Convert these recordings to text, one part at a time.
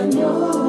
Señor.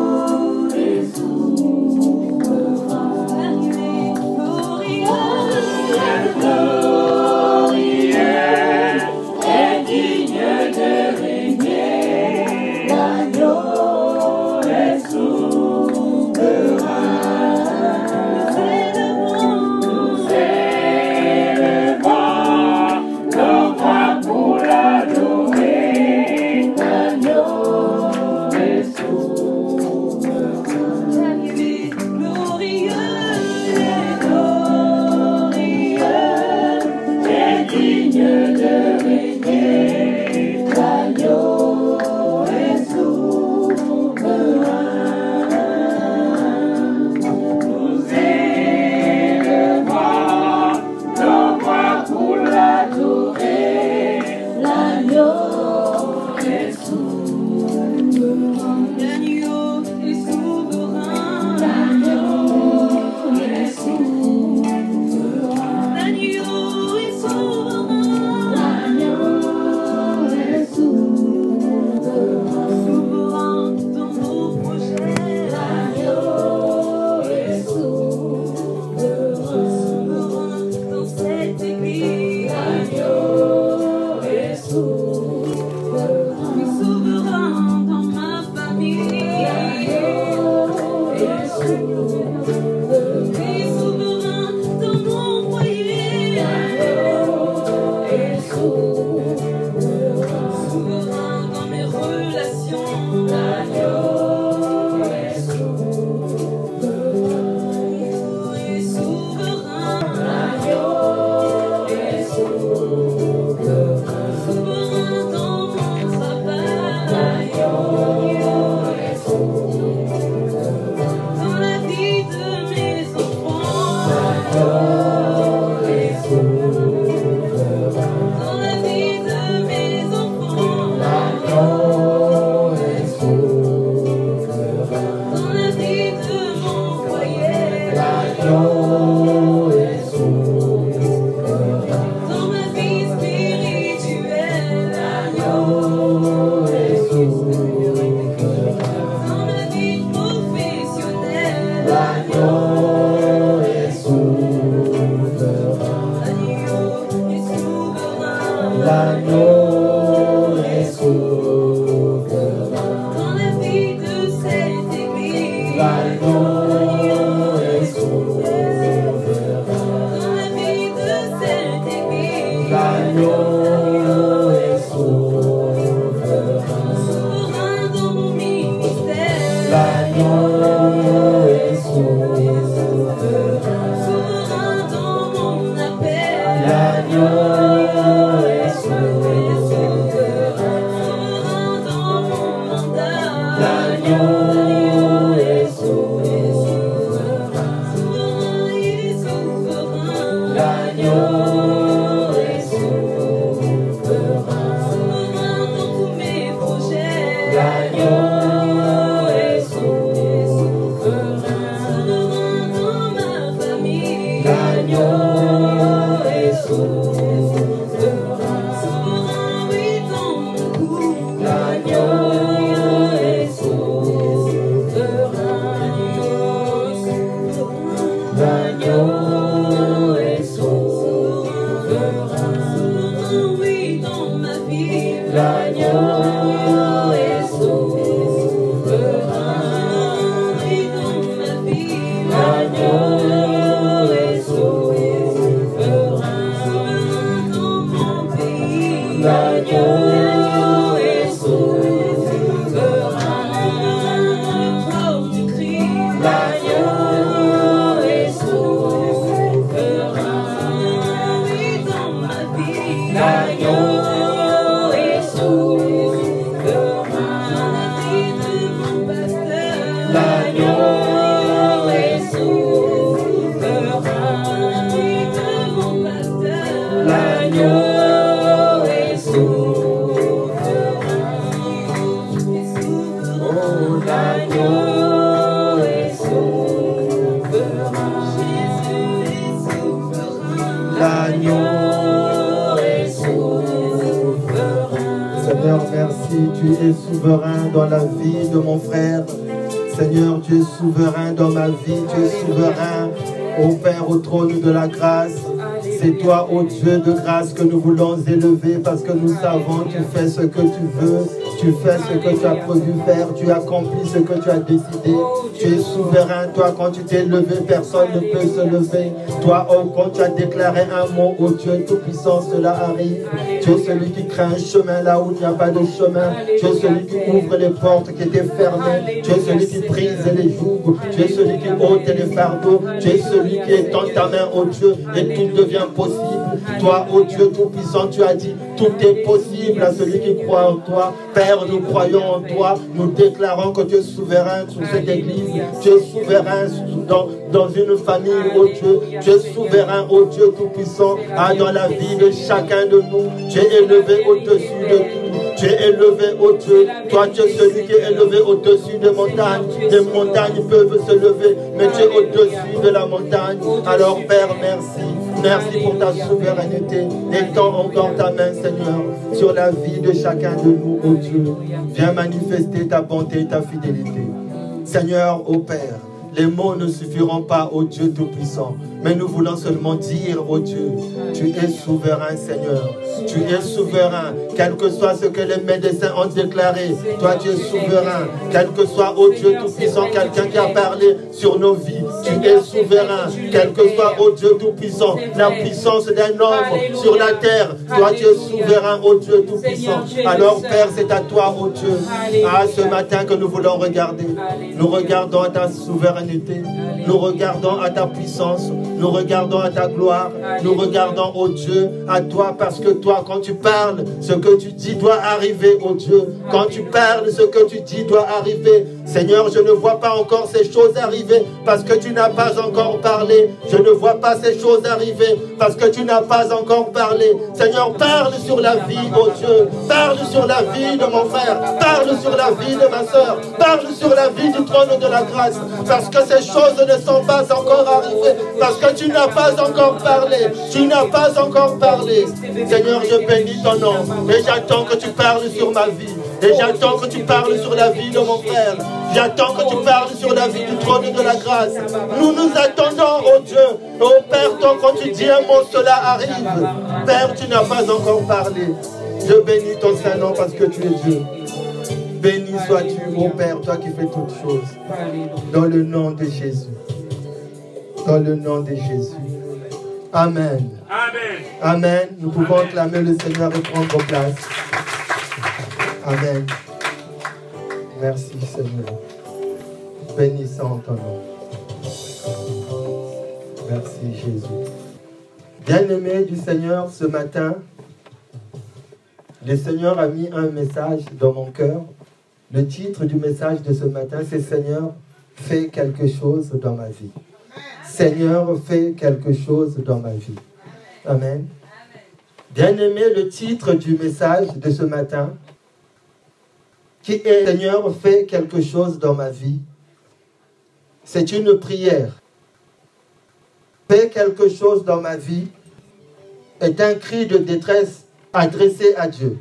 Ô Dieu de grâce, que nous voulons élever parce que nous savons, tu fais ce que tu veux. Tu fais ce que tu as prévu faire. Tu accomplis ce que tu as décidé. Tu es souverain. Toi, quand tu t'es levé, personne ne peut se lever. Toi, oh, quand tu as déclaré un mot, ô Dieu Tout-Puissant, cela arrive. Tu es celui qui crée un chemin là où il n'y a pas de chemin. Tu es celui qui ouvre les portes qui étaient fermées. Tu es celui qui brise les jougs. Tu es celui qui ôte les fardeaux. Tu es celui qui étend ta main, ô Dieu, et tout devient possible. Toi, ô Dieu Tout-Puissant, tu as dit, tout est possible à celui qui croit en toi. Père, nous croyons en toi. Nous déclarons que tu es souverain sur cette église. Tu es souverain dans, dans une famille, ô Dieu. Tu es souverain, ô Dieu Tout-Puissant, ah, dans la vie de chacun de nous. Tu es élevé au-dessus de tout. Tu es élevé, ô Dieu. Toi, tu es celui qui est élevé au-dessus des montagnes. Les montagnes peuvent se lever, mais tu es au-dessus de la montagne. Alors, Père, merci. Merci pour ta souveraineté. Étends encore ta main, Seigneur, sur la vie de chacun de nous, ô Dieu. Viens manifester ta bonté et ta fidélité. Seigneur, ô Père, les mots ne suffiront pas, ô Dieu Tout-Puissant, mais nous voulons seulement dire, ô Dieu, tu es souverain, Seigneur. Tu es souverain, quel que soit ce que les médecins ont déclaré. Toi, tu es souverain, quel que soit, ô Dieu Tout-Puissant, quelqu'un qui a parlé sur nos vies. Tu es souverain, quel que soit, ô Dieu Tout-Puissant, la puissance d'un homme sur la terre. Toi, tu es souverain, ô Dieu Tout-Puissant. Alors, Père, c'est à toi, ô Dieu, à ce matin que nous voulons regarder. Nous regardons ta souveraineté, nous regardons à ta puissance, nous regardons à ta gloire, nous regardons, ô Dieu, à toi, parce que toi, quand tu parles, ce que tu dis doit arriver, ô Dieu. Quand tu parles, ce que tu dis doit arriver. Seigneur, je ne vois pas encore ces choses arriver parce que tu n'as pas encore parlé. Je ne vois pas ces choses arriver parce que tu n'as pas encore parlé. Seigneur, parle sur la vie, ô Dieu. Parle sur la vie de mon frère. Parle sur la vie de ma soeur. Parle sur la vie du trône de la grâce. Parce que ces choses ne sont pas encore arrivées. Parce que tu n'as pas encore parlé. Tu n'as pas encore parlé. Seigneur, je bénis ton nom. Et j'attends que tu parles sur ma vie. Et j'attends que tu parles sur la vie de mon frère. J'attends que tu parles sur la vie du trône de la grâce. Nous nous attendons, oh Dieu. Oh Père, tant quand tu dis un mot, cela arrive. Père, tu n'as pas encore parlé. Je bénis ton Saint-Nom parce que tu es Dieu. Béni sois-tu, mon Père, toi qui fais toutes choses. Dans le nom de Jésus. Dans le nom de Jésus. Amen. Amen. Amen. Nous pouvons acclamer le Seigneur et prendre place. Amen. Merci Seigneur. Bénissons ton nom. Merci Jésus. Bien-aimé du Seigneur, ce matin, le Seigneur a mis un message dans mon cœur. Le titre du message de ce matin, c'est Seigneur, fais quelque chose dans ma vie. Seigneur, fais quelque chose dans ma vie. Amen. Bien-aimé, le titre du message de ce matin, qui est Seigneur, fais quelque chose dans ma vie, c'est une prière. Fais quelque chose dans ma vie est un cri de détresse adressé à Dieu.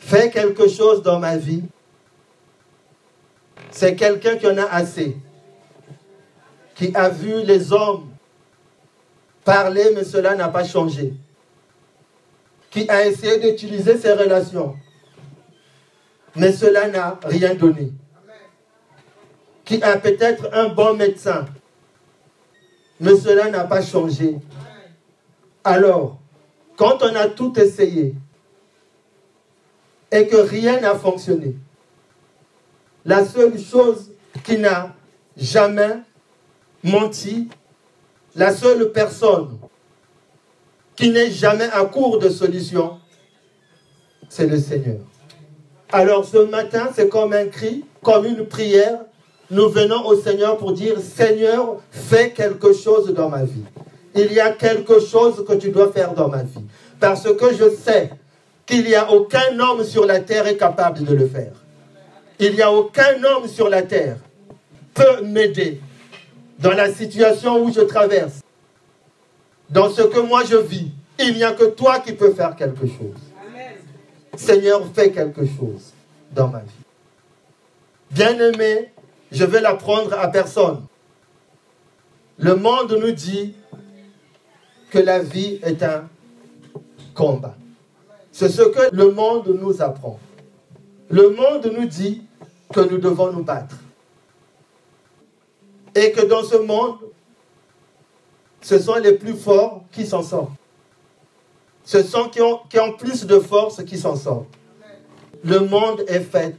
Fais quelque chose dans ma vie, c'est quelqu'un qui en a assez, qui a vu les hommes parler, mais cela n'a pas changé, qui a essayé d'utiliser ses relations, mais cela n'a rien donné, qui a peut-être un bon médecin, mais cela n'a pas changé. Alors, quand on a tout essayé et que rien n'a fonctionné, la seule chose qui n'a jamais menti, la seule personne qui n'est jamais à court de solution, c'est le Seigneur. Alors ce matin, c'est comme un cri, comme une prière. Nous venons au Seigneur pour dire, Seigneur, fais quelque chose dans ma vie. Il y a quelque chose que tu dois faire dans ma vie. Parce que je sais qu'il n'y a aucun homme sur la terre est capable de le faire. Il n'y a aucun homme sur la terre peut m'aider dans la situation où je traverse, dans ce que moi je vis. Il n'y a que toi qui peux faire quelque chose. Seigneur, fais quelque chose dans ma vie. Bien-aimé, je vais l'apprendre à personne. Le monde nous dit que la vie est un combat. C'est ce que le monde nous apprend. Le monde nous dit que nous devons nous battre. Et que dans ce monde, ce sont les plus forts qui s'en sortent. Ce sont qui ont, qui ont plus de force qui s'en sortent. Le monde est fait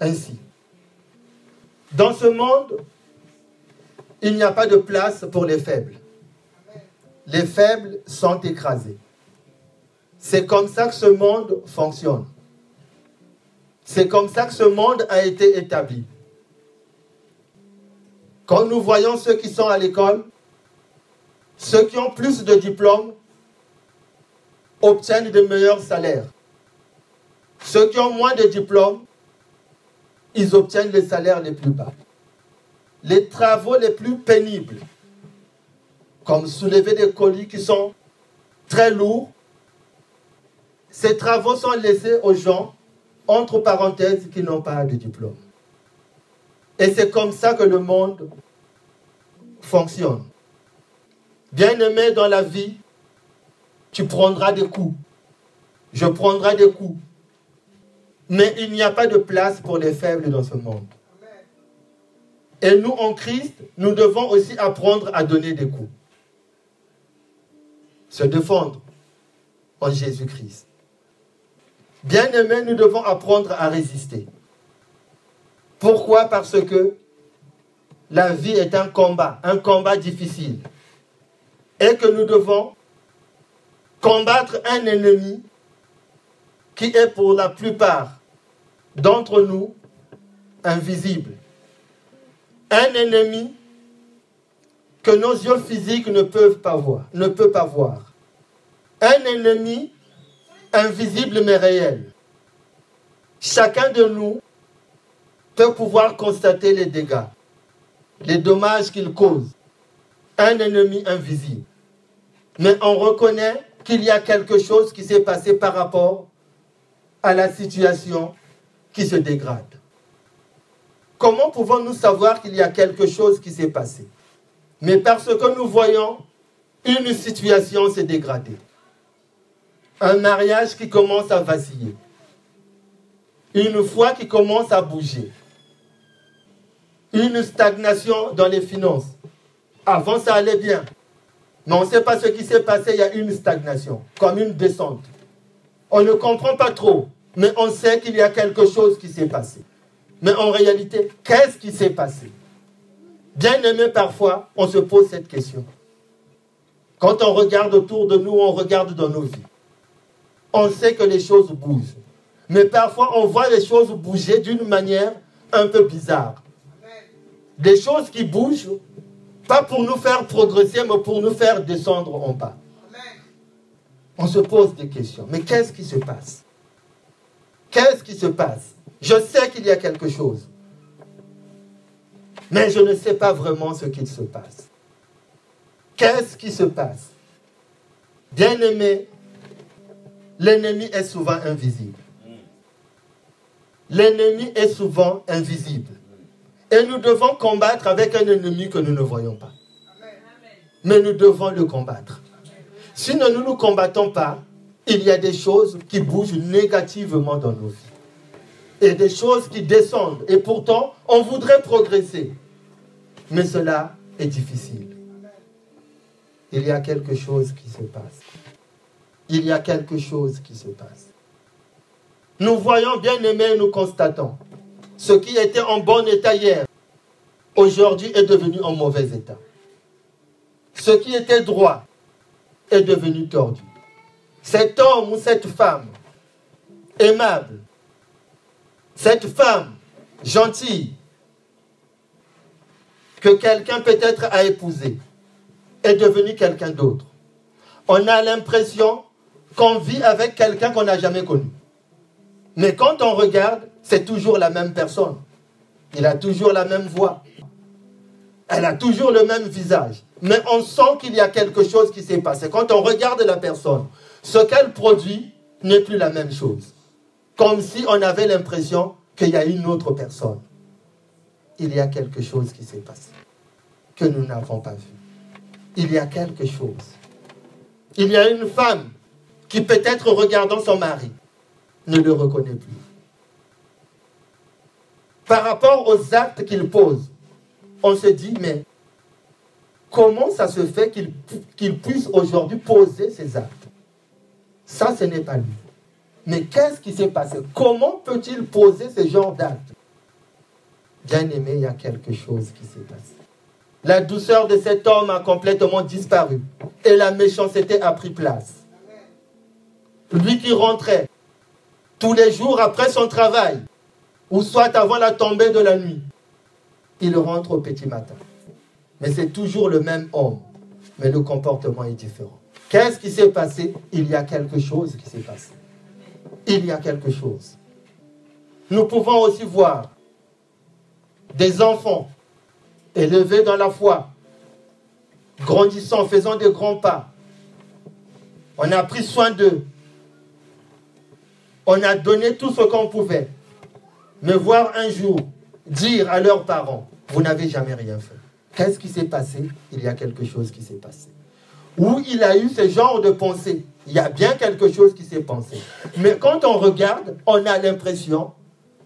ainsi. Dans ce monde, il n'y a pas de place pour les faibles. Les faibles sont écrasés. C'est comme ça que ce monde fonctionne. C'est comme ça que ce monde a été établi. Quand nous voyons ceux qui sont à l'école, ceux qui ont plus de diplômes obtiennent de meilleurs salaires. Ceux qui ont moins de diplômes, ils obtiennent les salaires les plus bas. Les travaux les plus pénibles, comme soulever des colis qui sont très lourds, ces travaux sont laissés aux gens, entre parenthèses, qui n'ont pas de diplôme. Et c'est comme ça que le monde fonctionne. Bien-aimé dans la vie, tu prendras des coups. Je prendrai des coups. Mais il n'y a pas de place pour les faibles dans ce monde. Et nous, en Christ, nous devons aussi apprendre à donner des coups. Se défendre en Jésus-Christ. Bien-aimés, nous devons apprendre à résister. Pourquoi? Parce que la vie est un combat, un combat difficile. Et que nous devons combattre un ennemi qui est pour la plupart d'entre nous invisible. Un ennemi que nos yeux physiques ne peuvent pas voir, ne peut pas voir. Un ennemi invisible mais réel. Chacun de nous peut pouvoir constater les dégâts, les dommages qu'il cause. Un ennemi invisible. Mais on reconnaît qu'il y a quelque chose qui s'est passé par rapport à la situation qui se dégrade. Comment pouvons-nous savoir qu'il y a quelque chose qui s'est passé? Mais parce que nous voyons une situation se dégrader. Un mariage qui commence à vaciller. Une foi qui commence à bouger. Une stagnation dans les finances. Avant, ça allait bien. Mais on ne sait pas ce qui s'est passé, il y a une stagnation, comme une descente. On ne comprend pas trop, mais on sait qu'il y a quelque chose qui s'est passé. Mais en réalité, qu'est-ce qui s'est passé? Bien aimé, parfois, on se pose cette question. Quand on regarde autour de nous, on regarde dans nos vies. On sait que les choses bougent. Mais parfois, on voit les choses bouger d'une manière un peu bizarre. Des choses qui bougent, pas pour nous faire progresser, mais pour nous faire descendre en bas. On se pose des questions. Mais qu'est-ce qui se passe? Qu'est-ce qui se passe? Je sais qu'il y a quelque chose. Mais je ne sais pas vraiment ce qu'il se passe. Qu'est-ce qui se passe? Bien-aimé, l'ennemi est souvent invisible. L'ennemi est souvent invisible. Et nous devons combattre avec un ennemi que nous ne voyons pas. Mais nous devons le combattre. Si nous ne nous combattons pas, il y a des choses qui bougent négativement dans nos vies. Et des choses qui descendent. Et pourtant, on voudrait progresser. Mais cela est difficile. Il y a quelque chose qui se passe. Il y a quelque chose qui se passe. Nous voyons bien aimés, nous constatons. Ce qui était en bon état hier, aujourd'hui est devenu en mauvais état. Ce qui était droit est devenu tordu. Cet homme ou cette femme aimable, cette femme gentille, que quelqu'un peut-être a épousé, est devenu quelqu'un d'autre. On a l'impression qu'on vit avec quelqu'un qu'on n'a jamais connu. Mais quand on regarde, c'est toujours la même personne. Il a toujours la même voix. Elle a toujours le même visage. Mais on sent qu'il y a quelque chose qui s'est passé. Quand on regarde la personne, ce qu'elle produit n'est plus la même chose. Comme si on avait l'impression qu'il y a une autre personne. Il y a quelque chose qui s'est passé que nous n'avons pas vu. Il y a quelque chose. Il y a une femme qui peut-être regardant son mari ne le reconnaît plus. Par rapport aux actes qu'il pose, on se dit, mais comment ça se fait qu'il puisse aujourd'hui poser ces actes? Ça, ce n'est pas lui. Mais qu'est-ce qui s'est passé? Comment peut-il poser ce genre d'actes? Bien aimé, il y a quelque chose qui s'est passé. La douceur de cet homme a complètement disparu et la méchanceté a pris place. Lui qui rentrait tous les jours après son travail, ou soit avant la tombée de la nuit, il rentre au petit matin. Mais c'est toujours le même homme, mais le comportement est différent. Qu'est-ce qui s'est passé? Il y a quelque chose qui s'est passé. Il y a quelque chose. Nous pouvons aussi voir des enfants élevés dans la foi, grandissant, faisant des grands pas. On a pris soin d'eux. On a donné tout ce qu'on pouvait. Mais voir un jour dire à leurs parents, vous n'avez jamais rien fait. Qu'est-ce qui s'est passé? Il y a quelque chose qui s'est passé. Où il a eu ce genre de pensée. Il y a bien quelque chose qui s'est passé. Mais quand on regarde, on a l'impression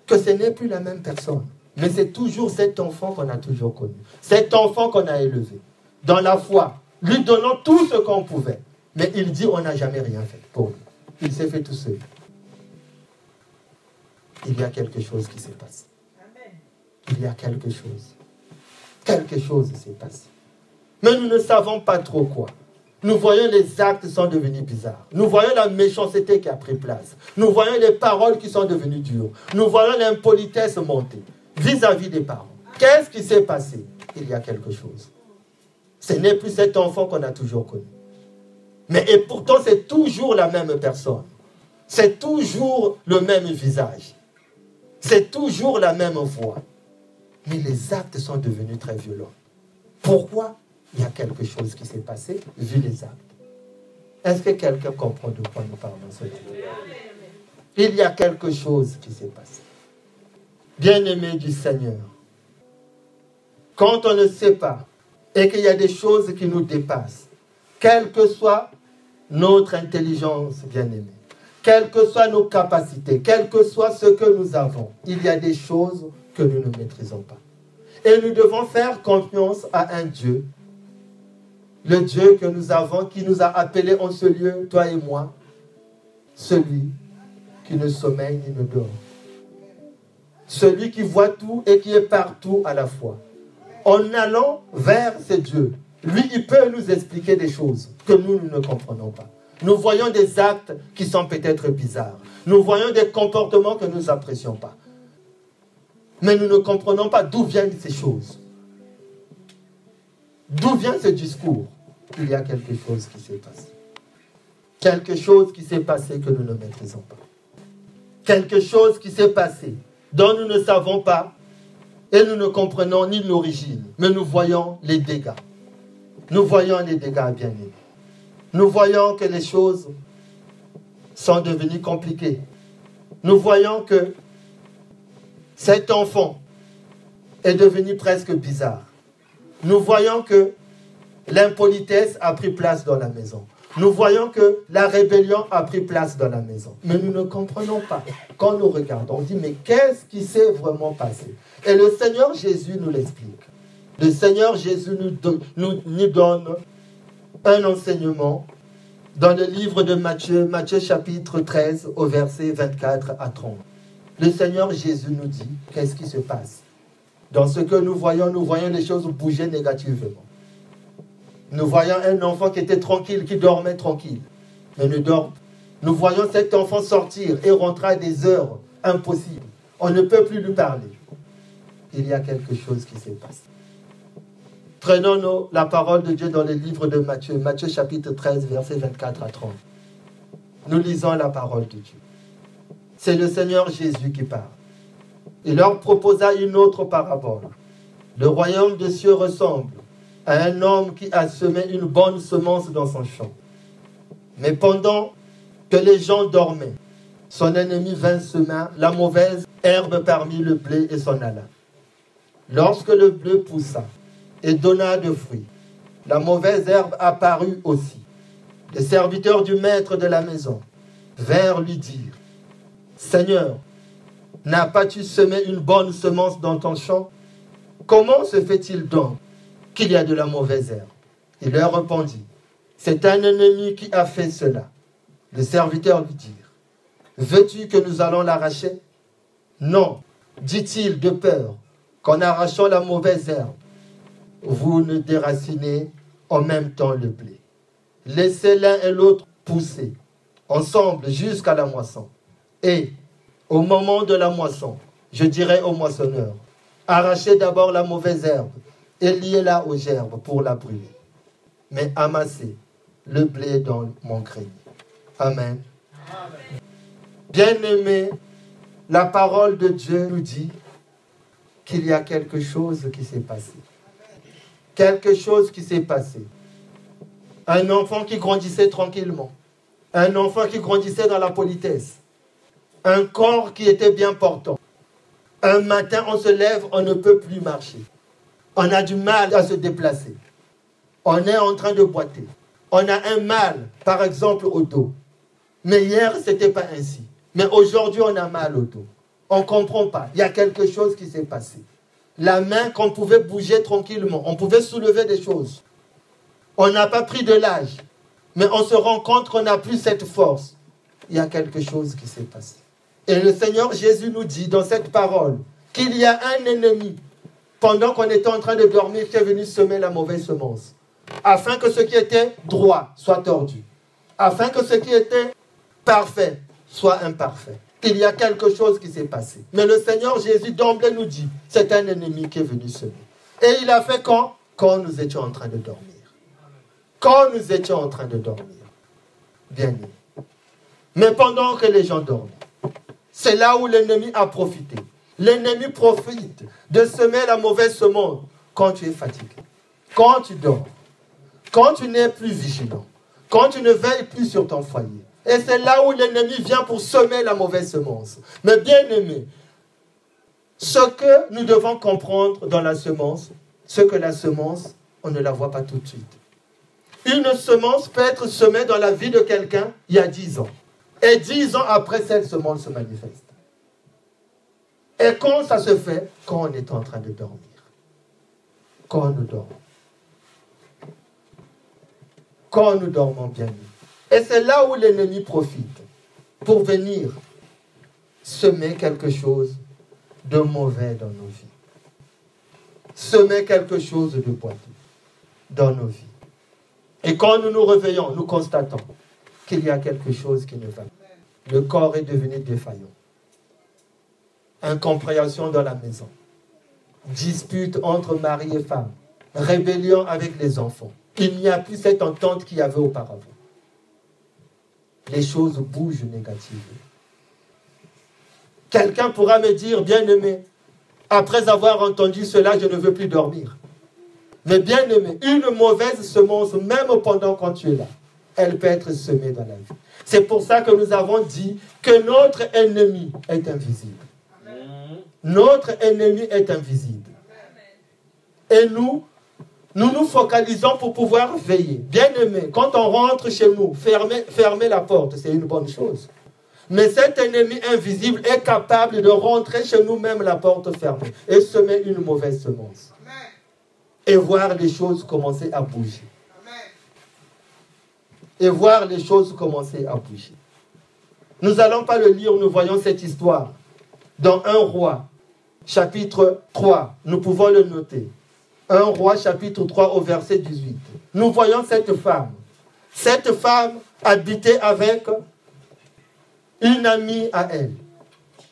que ce n'est plus la même personne. Mais c'est toujours cet enfant qu'on a toujours connu. Cet enfant qu'on a élevé. Dans la foi. Lui donnant tout ce qu'on pouvait. Mais il dit on n'a jamais rien fait pour lui. Il s'est fait tout seul. Il y a quelque chose qui s'est passé. Il y a quelque chose. Quelque chose s'est passé. Mais nous ne savons pas trop quoi. Nous voyons les actes sont devenus bizarres. Nous voyons la méchanceté qui a pris place. Nous voyons les paroles qui sont devenues dures. Nous voyons l'impolitesse monter vis-à-vis des parents. Qu'est-ce qui s'est passé? Il y a quelque chose. Ce n'est plus cet enfant qu'on a toujours connu. Mais et pourtant, c'est toujours la même personne. C'est toujours le même visage. C'est toujours la même voix. Mais les actes sont devenus très violents. Pourquoi? Il y a quelque chose qui s'est passé vu les actes. Est-ce que quelqu'un comprend de quoi nous parlons ce Il y a quelque chose qui s'est passé. Bien-aimé du Seigneur, quand on ne sait pas et qu'il y a des choses qui nous dépassent, quelle que soit notre intelligence, bien-aimé, quelles que soient nos capacités, quel que soit ce que nous avons, il y a des choses que nous ne maîtrisons pas. Et nous devons faire confiance à un Dieu, le Dieu que nous avons, qui nous a appelés en ce lieu, toi et moi, celui qui ne sommeille ni ne dort. Celui qui voit tout et qui est partout à la fois. En allant vers ce Dieu, lui, il peut nous expliquer des choses que nous ne comprenons pas. Nous voyons des actes qui sont peut-être bizarres. Nous voyons des comportements que nous n'apprécions pas. Mais nous ne comprenons pas d'où viennent ces choses. D'où vient ce discours? Il y a quelque chose qui s'est passé. Quelque chose qui s'est passé que nous ne maîtrisons pas. Quelque chose qui s'est passé dont nous ne savons pas et nous ne comprenons ni l'origine, mais nous voyons les dégâts. Nous voyons les dégâts bien aimés. Nous voyons que les choses sont devenues compliquées. Nous voyons que cet enfant est devenu presque bizarre. Nous voyons que l'impolitesse a pris place dans la maison. Nous voyons que la rébellion a pris place dans la maison. Mais nous ne comprenons pas. Quand nous regardons, on dit, mais qu'est-ce qui s'est vraiment passé? Et le Seigneur Jésus nous l'explique. Le Seigneur Jésus nous, nous, nous donne un enseignement dans le livre de Matthieu, Matthieu chapitre 13 au verset 24 à 30. Le Seigneur Jésus nous dit qu'est-ce qui se passe? Dans ce que nous voyons, nous voyons les choses bouger négativement. Nous voyons un enfant qui était tranquille, qui dormait tranquille, mais ne dort. Nous voyons cet enfant sortir et rentrer à des heures impossibles. On ne peut plus lui parler. Il y a quelque chose qui s'est passé. Prenons la parole de Dieu dans le livre de Matthieu, Matthieu chapitre 13, versets 24 à 30. Nous lisons la parole de Dieu. C'est le Seigneur Jésus qui parle. Il leur proposa une autre parabole. Le royaume des cieux ressemble à un homme qui a semé une bonne semence dans son champ. Mais pendant que les gens dormaient, son ennemi vint semer la mauvaise herbe parmi le blé et s'en alla. Lorsque le blé poussa et donna de fruits, la mauvaise herbe apparut aussi. Les serviteurs du maître de la maison vinrent lui dire, Seigneur, n'as pas-tu semé une bonne semence dans ton champ? Comment se fait-il donc qu'il y a de la mauvaise herbe? Il leur répondit, c'est un ennemi qui a fait cela. Les serviteurs lui dirent, veux-tu que nous allons l'arracher Non, dit-il de peur qu'en arrachant la mauvaise herbe, vous ne déracinez en même temps le blé. Laissez l'un et l'autre pousser ensemble jusqu'à la moisson. Et au moment de la moisson, je dirai au moissonneur, arrachez d'abord la mauvaise herbe et liez-la aux gerbes pour la brûler. Mais amassez le blé dans mon grenier. Amen. Bien-aimé, la parole de Dieu nous dit qu'il y a quelque chose qui s'est passé. Quelque chose qui s'est passé. Un enfant qui grandissait tranquillement. Un enfant qui grandissait dans la politesse. Un corps qui était bien portant. Un matin, on se lève, on ne peut plus marcher. On a du mal à se déplacer. On est en train de boiter. On a un mal, par exemple, au dos. Mais hier, ce n'était pas ainsi. Mais aujourd'hui, on a mal au dos. On ne comprend pas. Il y a quelque chose qui s'est passé. La main qu'on pouvait bouger tranquillement, on pouvait soulever des choses. On n'a pas pris de l'âge, mais on se rend compte qu'on n'a plus cette force. Il y a quelque chose qui s'est passé. Et le Seigneur Jésus nous dit dans cette parole qu'il y a un ennemi pendant qu'on était en train de dormir qui est venu semer la mauvaise semence, afin que ce qui était droit soit tordu, afin que ce qui était parfait soit imparfait. Il y a quelque chose qui s'est passé. Mais le Seigneur Jésus d'emblée nous dit, c'est un ennemi qui est venu semer. Et il a fait quand? Quand nous étions en train de dormir. Quand nous étions en train de dormir. Bien. Mais pendant que les gens dorment, c'est là où l'ennemi a profité. L'ennemi profite de semer la mauvaise semence quand tu es fatigué, quand tu dors, quand tu n'es plus vigilant, quand tu ne veilles plus sur ton foyer. Et c'est là où l'ennemi vient pour semer la mauvaise semence. Mais bien aimé, ce que nous devons comprendre dans la semence, ce que la semence, on ne la voit pas tout de suite. Une semence peut être semée dans la vie de quelqu'un il y a dix ans. Et dix ans après, cette semence se manifeste. Et quand ça se fait Quand on est en train de dormir. Quand nous dormons. Quand nous dormons bien. Et c'est là où l'ennemi profite pour venir semer quelque chose de mauvais dans nos vies. Semer quelque chose de boiteux dans nos vies. Et quand nous nous réveillons, nous constatons qu'il y a quelque chose qui ne va pas. Le corps est devenu défaillant. Incompréhension dans la maison. Dispute entre mari et femme. Rébellion avec les enfants. Il n'y a plus cette entente qu'il y avait auparavant. Les choses bougent négativement. Quelqu'un pourra me dire, bien aimé, après avoir entendu cela, je ne veux plus dormir. Mais bien aimé, une mauvaise semence, même pendant quand tu es là, elle peut être semée dans la vie. C'est pour ça que nous avons dit que notre ennemi est invisible. Notre ennemi est invisible. Et nous, nous nous focalisons pour pouvoir veiller. Bien aimé, quand on rentre chez nous, fermer, fermer la porte, c'est une bonne chose. Mais cet ennemi invisible est capable de rentrer chez nous, même la porte fermée, et semer une mauvaise semence. Et voir les choses commencer à bouger. Et voir les choses commencer à bouger. Nous n'allons pas le lire, nous voyons cette histoire dans un roi, chapitre 3. Nous pouvons le noter. 1 roi chapitre 3 au verset 18. Nous voyons cette femme. Cette femme habitait avec une amie à elle.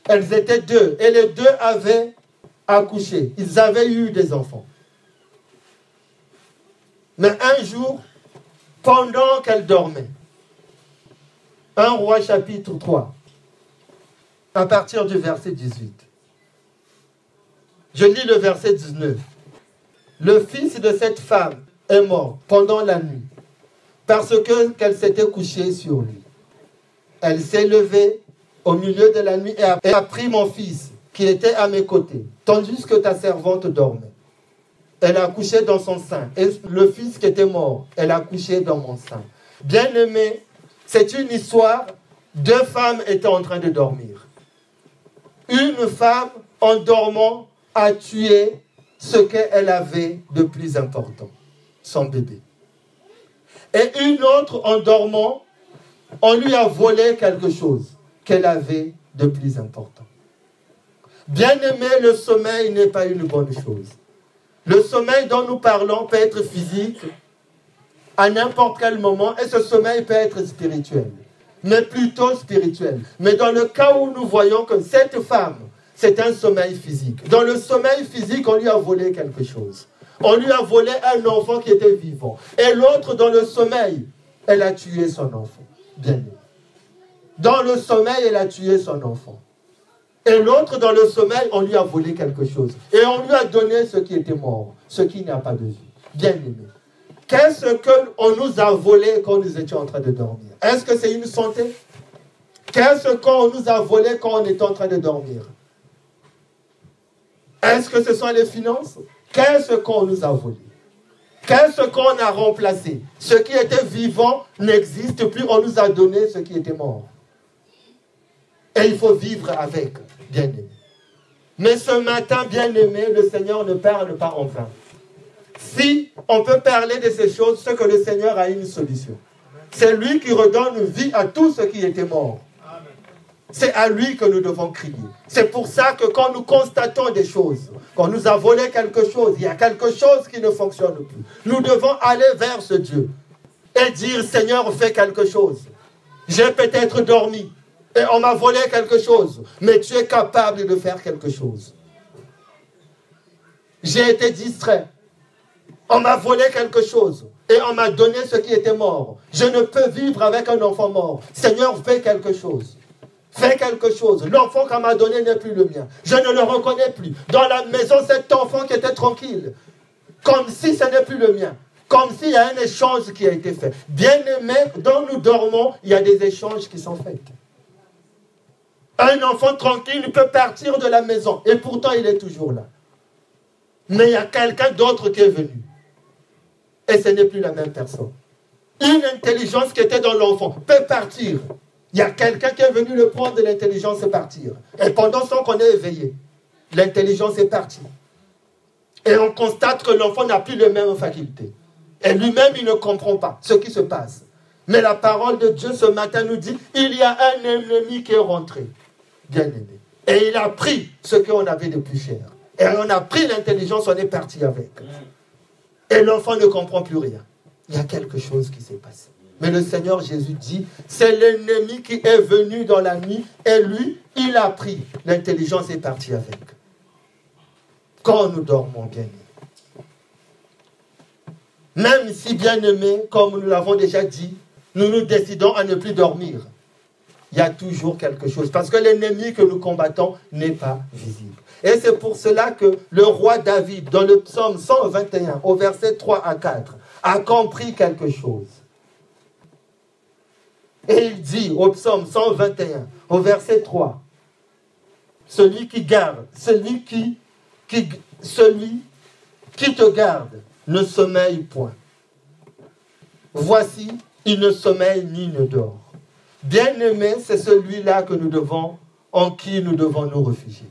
Elles étaient deux et les deux avaient accouché. Ils avaient eu des enfants. Mais un jour, pendant qu'elle dormait, 1 roi chapitre 3, à partir du verset 18. Je lis le verset 19. Le fils de cette femme est mort pendant la nuit parce que qu'elle s'était couchée sur lui. Elle s'est levée au milieu de la nuit et a, pris mon fils qui était à mes côtés, tandis que ta servante dormait. Elle a couché dans son sein. Et le fils qui était mort, elle a couché dans mon sein. Bien aimé, c'est une histoire. Deux femmes étaient en train de dormir. Une femme, en dormant, a tué ce qu'elle avait de plus important, son bébé. Et une autre, en dormant, on lui a volé quelque chose qu'elle avait de plus important. Bien aimé, le sommeil n'est pas une bonne chose. Le sommeil dont nous parlons peut être physique à n'importe quel moment et ce sommeil peut être spirituel, mais plutôt spirituel. Mais dans le cas où nous voyons que cette femme, c'est un sommeil physique. Dans le sommeil physique, on lui a volé quelque chose. On lui a volé un enfant qui était vivant. Et l'autre, dans le sommeil, elle a tué son enfant. Bien aimé. Dans le sommeil, elle a tué son enfant. Et l'autre, dans le sommeil, on lui a volé quelque chose. Et on lui a donné ce qui était mort, ce qui n'a pas de vie. Bien aimé. Qu'est-ce qu'on nous a volé quand nous étions en train de dormir? Est-ce que c'est une santé? Qu'est-ce qu'on nous a volé quand on était en train de dormir? Est-ce que ce sont les finances? Qu'est-ce qu'on nous a volé? Qu'est-ce qu'on a remplacé? Ce qui était vivant n'existe plus, on nous a donné ce qui était mort. Et il faut vivre avec, bien aimé. Mais ce matin, bien aimé, le Seigneur ne parle pas en vain. Si on peut parler de ces choses, c'est que le Seigneur a une solution. C'est lui qui redonne vie à tout ce qui était mort. C'est à lui que nous devons crier. C'est pour ça que quand nous constatons des choses, quand nous a volé quelque chose, il y a quelque chose qui ne fonctionne plus. Nous devons aller vers ce Dieu et dire, Seigneur, fais quelque chose. J'ai peut-être dormi et on m'a volé quelque chose, mais tu es capable de faire quelque chose. J'ai été distrait. On m'a volé quelque chose et on m'a donné ce qui était mort. Je ne peux vivre avec un enfant mort. Seigneur, fais quelque chose. Fais quelque chose. L'enfant qu'on m'a donné n'est plus le mien. Je ne le reconnais plus. Dans la maison, cet enfant qui était tranquille, comme si ce n'est plus le mien. Comme s'il y a un échange qui a été fait. Bien aimé, dans nous dormons, il y a des échanges qui sont faits. Un enfant tranquille peut partir de la maison et pourtant il est toujours là. Mais il y a quelqu'un d'autre qui est venu. Et ce n'est plus la même personne. Une intelligence qui était dans l'enfant peut partir. Il y a quelqu'un qui est venu le prendre de l'intelligence et partir. Et pendant ce temps qu'on est éveillé, l'intelligence est partie. Et on constate que l'enfant n'a plus les mêmes facultés. Et lui-même, il ne comprend pas ce qui se passe. Mais la parole de Dieu ce matin nous dit, il y a un ennemi qui est rentré, bien aimé. Et il a pris ce qu'on avait de plus cher. Et on a pris l'intelligence, on est parti avec. Et l'enfant ne comprend plus rien. Il y a quelque chose qui s'est passé. Mais le Seigneur Jésus dit, c'est l'ennemi qui est venu dans la nuit et lui, il a pris. L'intelligence est partie avec. Quand nous dormons bien même si bien aimé, comme nous l'avons déjà dit, nous nous décidons à ne plus dormir, il y a toujours quelque chose. Parce que l'ennemi que nous combattons n'est pas visible. Et c'est pour cela que le roi David, dans le psaume 121, au verset 3 à 4, a compris quelque chose. Et il dit au psaume 121, au verset 3, celui qui garde, celui qui, qui, celui qui te garde ne sommeille point. Voici, il ne sommeille ni ne dort. Bien-aimé, c'est celui-là que nous devons, en qui nous devons nous réfugier.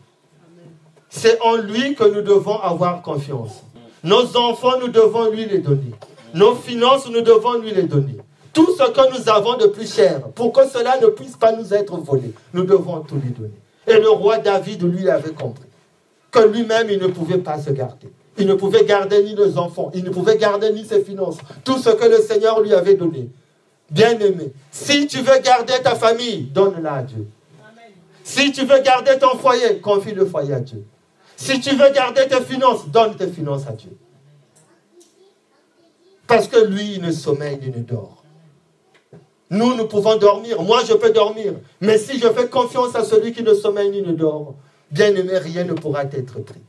C'est en lui que nous devons avoir confiance. Nos enfants, nous devons lui les donner. Nos finances, nous devons lui les donner. Tout ce que nous avons de plus cher, pour que cela ne puisse pas nous être volé, nous devons tout lui donner. Et le roi David, lui, avait compris que lui-même, il ne pouvait pas se garder. Il ne pouvait garder ni les enfants, il ne pouvait garder ni ses finances, tout ce que le Seigneur lui avait donné. Bien-aimé, si tu veux garder ta famille, donne-la à Dieu. Si tu veux garder ton foyer, confie le foyer à Dieu. Si tu veux garder tes finances, donne tes finances à Dieu. Parce que lui, il ne sommeille ni ne dort. Nous, nous pouvons dormir. Moi, je peux dormir. Mais si je fais confiance à celui qui ne sommeille ni ne dort, bien aimé, rien ne pourra être pris.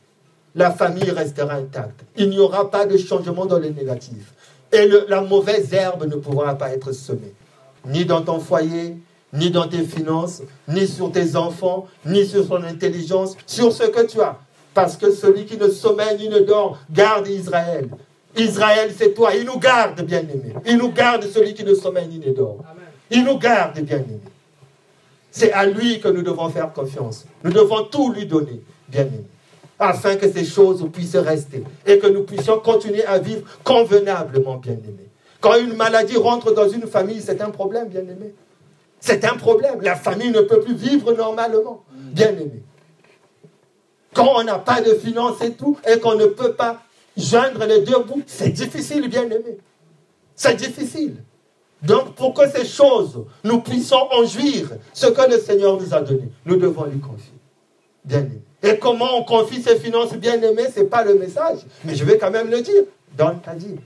La famille restera intacte. Il n'y aura pas de changement dans les négatifs. Et la mauvaise herbe ne pourra pas être semée. Ni dans ton foyer, ni dans tes finances, ni sur tes enfants, ni sur son intelligence, sur ce que tu as. Parce que celui qui ne sommeille ni ne dort garde Israël. Israël, c'est toi. Il nous garde, bien-aimé. Il nous garde celui qui ne sommeille ni ne dort. Il nous garde, bien-aimé. C'est à lui que nous devons faire confiance. Nous devons tout lui donner, bien-aimé. Afin que ces choses puissent rester et que nous puissions continuer à vivre convenablement, bien-aimé. Quand une maladie rentre dans une famille, c'est un problème, bien-aimé. C'est un problème. La famille ne peut plus vivre normalement, bien-aimé. Quand on n'a pas de finances et tout, et qu'on ne peut pas joindre les deux bouts, c'est difficile, bien-aimé. C'est difficile. Donc, pour que ces choses, nous puissions en jouir ce que le Seigneur nous a donné, nous devons lui confier. Bien-aimé. Et comment on confie ses finances bien-aimées, ce n'est pas le message. Mais je vais quand même le dire. Donne ta dîme.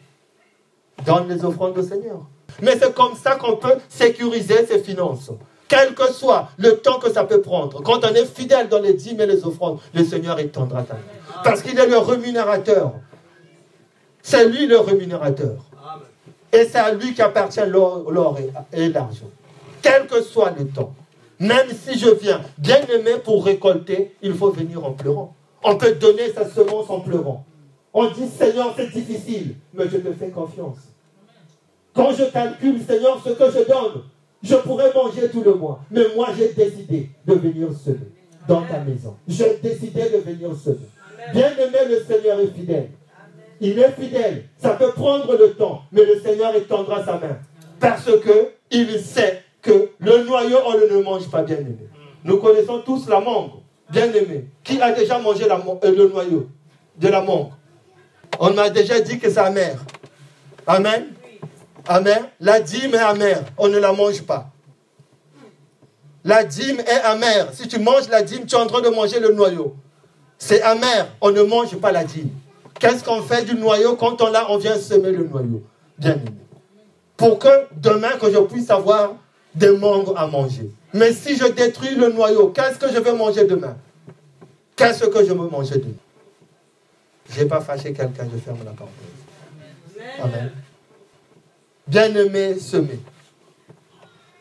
Donne les offrandes au Seigneur. Mais c'est comme ça qu'on peut sécuriser ses finances. Quel que soit le temps que ça peut prendre. Quand on est fidèle dans les dîmes et les offrandes, le Seigneur étendra ta main. Parce qu'il est le rémunérateur. C'est lui le rémunérateur. Et c'est à lui qu'appartient l'or et l'argent. Quel que soit le temps. Même si je viens bien aimé pour récolter, il faut venir en pleurant. On peut donner sa semence en pleurant. On dit, Seigneur, c'est difficile, mais je te fais confiance. Quand je calcule, Seigneur, ce que je donne, je pourrais manger tout le mois. Mais moi, j'ai décidé de venir semer dans ta maison. J'ai décidé de venir semer. Bien aimé, le Seigneur est fidèle. Il est fidèle. Ça peut prendre le temps, mais le Seigneur étendra sa main. Parce que il sait que le noyau, on ne le mange pas, bien aimé. Nous connaissons tous la mangue, bien aimé. Qui a déjà mangé euh, le noyau de la mangue? On m'a déjà dit que c'est amer. Amen? Amen? La dîme est amère. On ne la mange pas. La dîme est amère. Si tu manges la dîme, tu es en train de manger le noyau. C'est amer. On ne mange pas la dîme. Qu'est-ce qu'on fait du noyau Quand on l'a, on vient semer le noyau? Bien aimé. Pour que demain, que je puisse avoir des mangues à manger. Mais si je détruis le noyau, qu'est-ce que je vais manger demain? Qu'est-ce que je veux manger demain? Je n'ai pas fâché quelqu'un, je ferme la parenthèse. Amen. Bien-aimé, semez.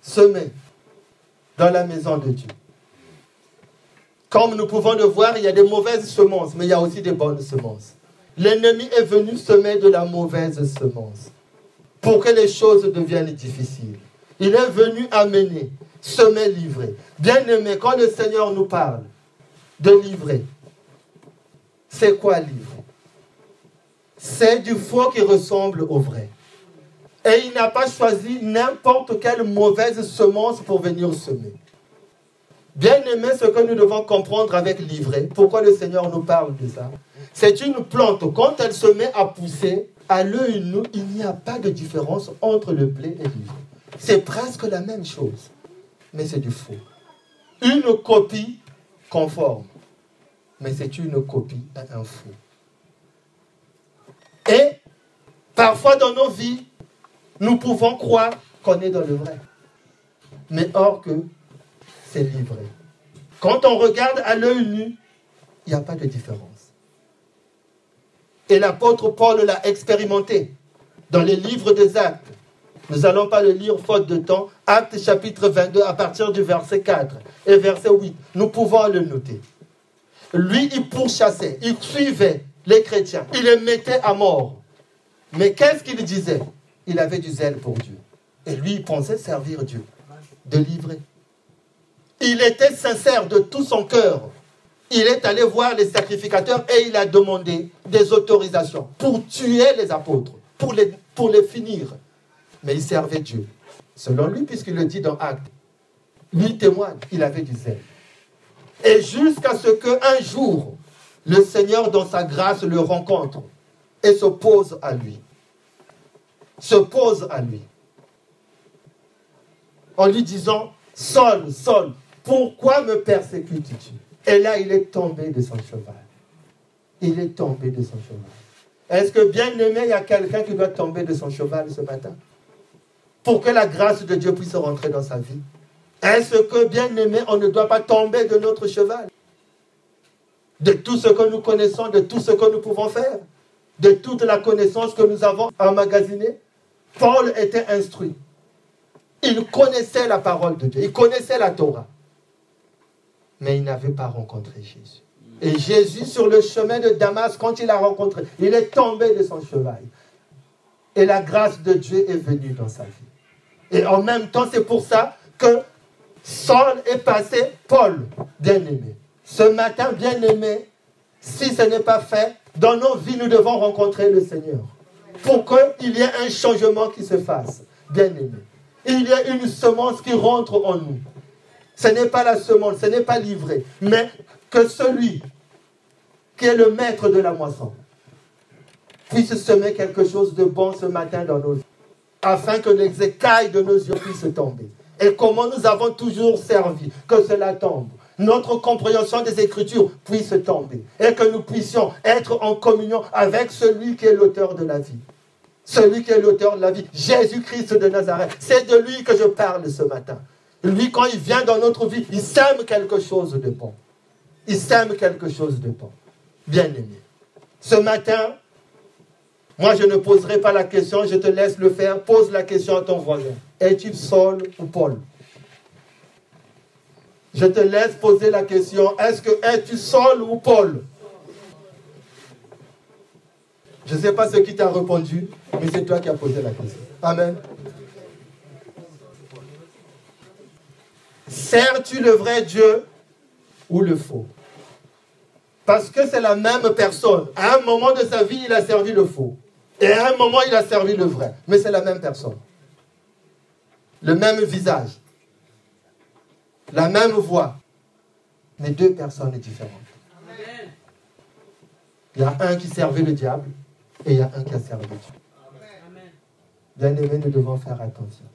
Semez dans la maison de Dieu. Comme nous pouvons le voir, il y a des mauvaises semences, mais il y a aussi des bonnes semences. L'ennemi est venu semer de la mauvaise semence pour que les choses deviennent difficiles. Il est venu amener, semer, livrer. Bien aimé, quand le Seigneur nous parle de livrer, c'est quoi livrer? C'est du faux qui ressemble au vrai. Et il n'a pas choisi n'importe quelle mauvaise semence pour venir semer. Bien aimé, ce que nous devons comprendre avec livrer, pourquoi le Seigneur nous parle de ça? C'est une plante, quand elle se met à pousser, à l'œil nu, il n'y a pas de différence entre le blé et l'ivre. C'est presque la même chose, mais c'est du faux. Une copie conforme, mais c'est une copie à un faux. Et parfois dans nos vies, nous pouvons croire qu'on est dans le vrai. Mais or que livré. Quand on regarde à l'œil nu, il n'y a pas de différence. Et l'apôtre Paul l'a expérimenté dans les livres des actes. Nous n'allons pas le lire faute de temps. Actes chapitre 22 à partir du verset 4 et verset 8. Nous pouvons le noter. Lui, il pourchassait, il suivait les chrétiens, il les mettait à mort. Mais qu'est-ce qu'il disait? Il avait du zèle pour Dieu. Et lui, il pensait servir Dieu, de livrer. Il était sincère de tout son cœur. Il est allé voir les sacrificateurs et il a demandé des autorisations pour tuer les apôtres, pour les, finir. Mais il servait Dieu. Selon lui, puisqu'il le dit dans Actes, lui témoigne, il avait du zèle. Et jusqu'à ce qu'un jour, le Seigneur, dans sa grâce, le rencontre et s'oppose à lui se pose à lui en lui disant, Saul, Saul, pourquoi me persécutes-tu Et là, il est tombé de son cheval. Il est tombé de son cheval. Est-ce que bien aimé, il y a quelqu'un qui doit tomber de son cheval ce matin? Pour que la grâce de Dieu puisse rentrer dans sa vie. Est-ce que bien aimé, on ne doit pas tomber de notre cheval? De tout ce que nous connaissons, de tout ce que nous pouvons faire, de toute la connaissance que nous avons emmagasinée Paul était instruit. Il connaissait la parole de Dieu, il connaissait la Torah. Mais il n'avait pas rencontré Jésus. Et Jésus, sur le chemin de Damas, quand il l'a rencontré, il est tombé de son cheval. Et la grâce de Dieu est venue dans sa vie. Et en même temps, c'est pour ça que Saul est passé Paul, bien-aimé. Ce matin, bien-aimé, si ce n'est pas fait, dans nos vies, nous devons rencontrer le Seigneur. Pour qu'il y ait un changement qui se fasse, bien-aimé. Il y a une semence qui rentre en nous. Ce n'est pas la semence, ce n'est pas livré, mais que celui qui est le maître de la moisson puisse semer quelque chose de bon ce matin dans nos vies, afin que les écailles de nos yeux puissent tomber. Et comment nous avons toujours servi, que cela tombe. Notre compréhension des Écritures puisse tomber et que nous puissions être en communion avec celui qui est l'auteur de la vie. Celui qui est l'auteur de la vie, Jésus-Christ de Nazareth. C'est de lui que je parle ce matin. Lui, quand il vient dans notre vie, il sème quelque chose de bon. Il sème quelque chose de bon. Bien aimé. Ce matin, moi, je ne poserai pas la question, je te laisse le faire. Pose la question à ton voisin. Es-tu Saul ou Paul? Je te laisse poser la question. Est-ce que es-tu Saul ou Paul? Je ne sais pas ce qui t'a répondu, mais c'est toi qui as posé la question. Amen. Sers-tu le vrai Dieu ou le faux? Parce que c'est la même personne. À un moment de sa vie, il a servi le faux. Et à un moment, il a servi le vrai. Mais c'est la même personne. Le même visage. La même voix. Mais deux personnes différentes. Il y a un qui servait le diable et il y a un qui a servi Dieu. Bien aimé, nous devons faire attention.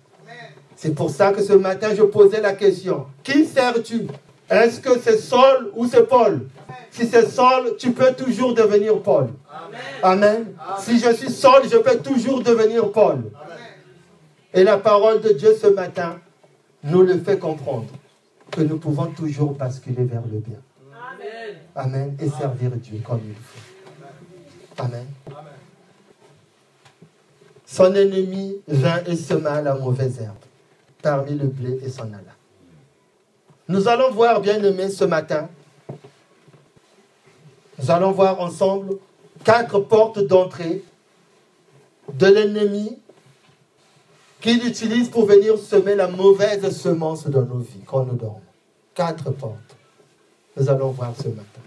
C'est pour ça que ce matin, je posais la question. Qui sers-tu? Est-ce que c'est Saul ou c'est Paul? Si c'est Saul, tu peux toujours devenir Paul. Amen. Si je suis Saul, je peux toujours devenir Paul. Et la parole de Dieu ce matin nous le fait comprendre que nous pouvons toujours basculer vers le bien. Amen. Et servir Dieu comme il faut. Amen. Son ennemi vint et sema la mauvaise herbe parmi le blé et s'en alla. Nous allons voir, bien aimé, ce matin, nous allons voir ensemble quatre portes d'entrée de l'ennemi qu'il utilise pour venir semer la mauvaise semence dans nos vies quand nous dormons. Quatre portes. Nous allons voir ce matin.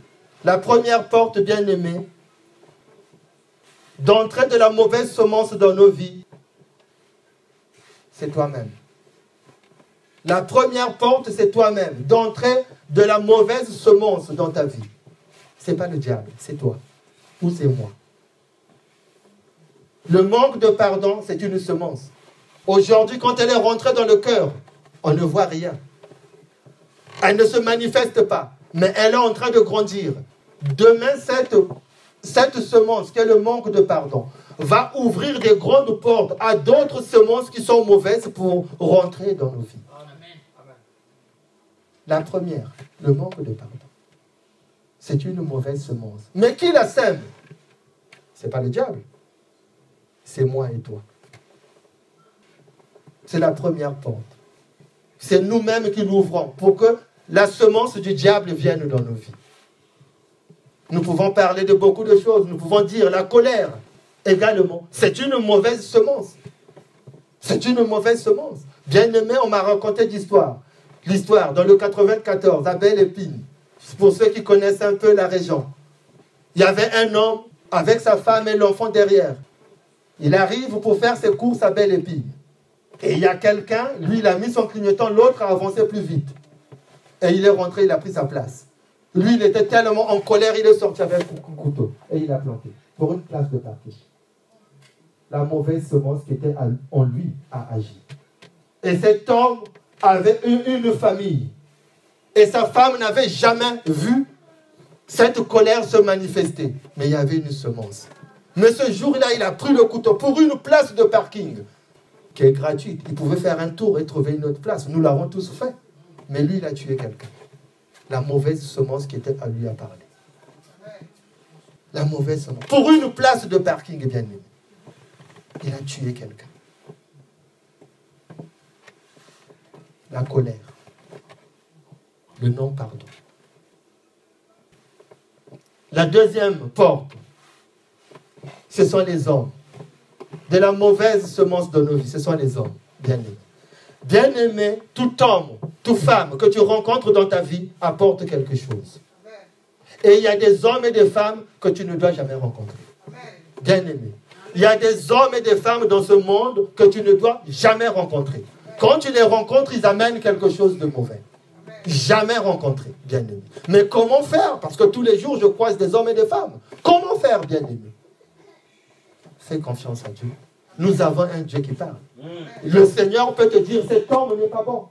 La première porte, bien aimée, d'entrée de la mauvaise semence dans nos vies, c'est toi-même. La première porte, c'est toi-même, d'entrée de la mauvaise semence dans ta vie. Ce n'est pas le diable, c'est toi ou c'est moi. Le manque de pardon, c'est une semence. Aujourd'hui, quand elle est rentrée dans le cœur, on ne voit rien. Elle ne se manifeste pas, mais elle est en train de grandir. Demain, cette, cette semence, qui est le manque de pardon, va ouvrir des grandes portes à d'autres semences qui sont mauvaises pour rentrer dans nos vies. La première, le manque de pardon. C'est une mauvaise semence. Mais qui la sème? Ce n'est pas le diable. C'est moi et toi. C'est la première porte. C'est nous-mêmes qui l'ouvrons pour que la semence du diable vienne dans nos vies. Nous pouvons parler de beaucoup de choses. Nous pouvons dire la colère également. C'est une mauvaise semence. C'est une mauvaise semence. Bien aimé, on m'a raconté l'histoire. L'histoire dans le 94, Abel et Pine. Pour ceux qui connaissent un peu la région. Il y avait un homme avec sa femme et l'enfant derrière. Il arrive pour faire ses courses à Belle Épine. Et il y a quelqu'un, lui, il a mis son clignotant, l'autre a avancé plus vite. Et il est rentré, il a pris sa place. Lui, il était tellement en colère, il est sorti avec un couteau. Et il a planté pour une place de parking. La mauvaise semence qui était en lui a agi. Et cet homme avait eu une famille. Et sa femme n'avait jamais vu cette colère se manifester. Mais il y avait une semence. Mais ce jour-là, il a pris le couteau pour une place de parking qui est gratuite. Il pouvait faire un tour et trouver une autre place. Nous l'avons tous fait. Mais lui, il a tué quelqu'un. La mauvaise semence qui était à lui à parler. La mauvaise semence. Pour une place de parking, bien aimé. Il a tué quelqu'un. La colère, le non-pardon. La deuxième porte, ce sont les hommes. De la mauvaise semence de nos vies, ce sont les hommes, bien-aimés. Bien-aimé, tout homme, toute femme que tu rencontres dans ta vie apporte quelque chose. Et il y a des hommes et des femmes que tu ne dois jamais rencontrer. Bien-aimé. Il y a des hommes et des femmes dans ce monde que tu ne dois jamais rencontrer. Quand tu les rencontres, ils amènent quelque chose de mauvais. Jamais rencontré, bien-aimé. Mais comment faire? Parce que tous les jours, je croise des hommes et des femmes. Comment faire, bien-aimé Fais confiance à Dieu. Nous avons un Dieu qui parle. Le Seigneur peut te dire, cet homme n'est pas bon.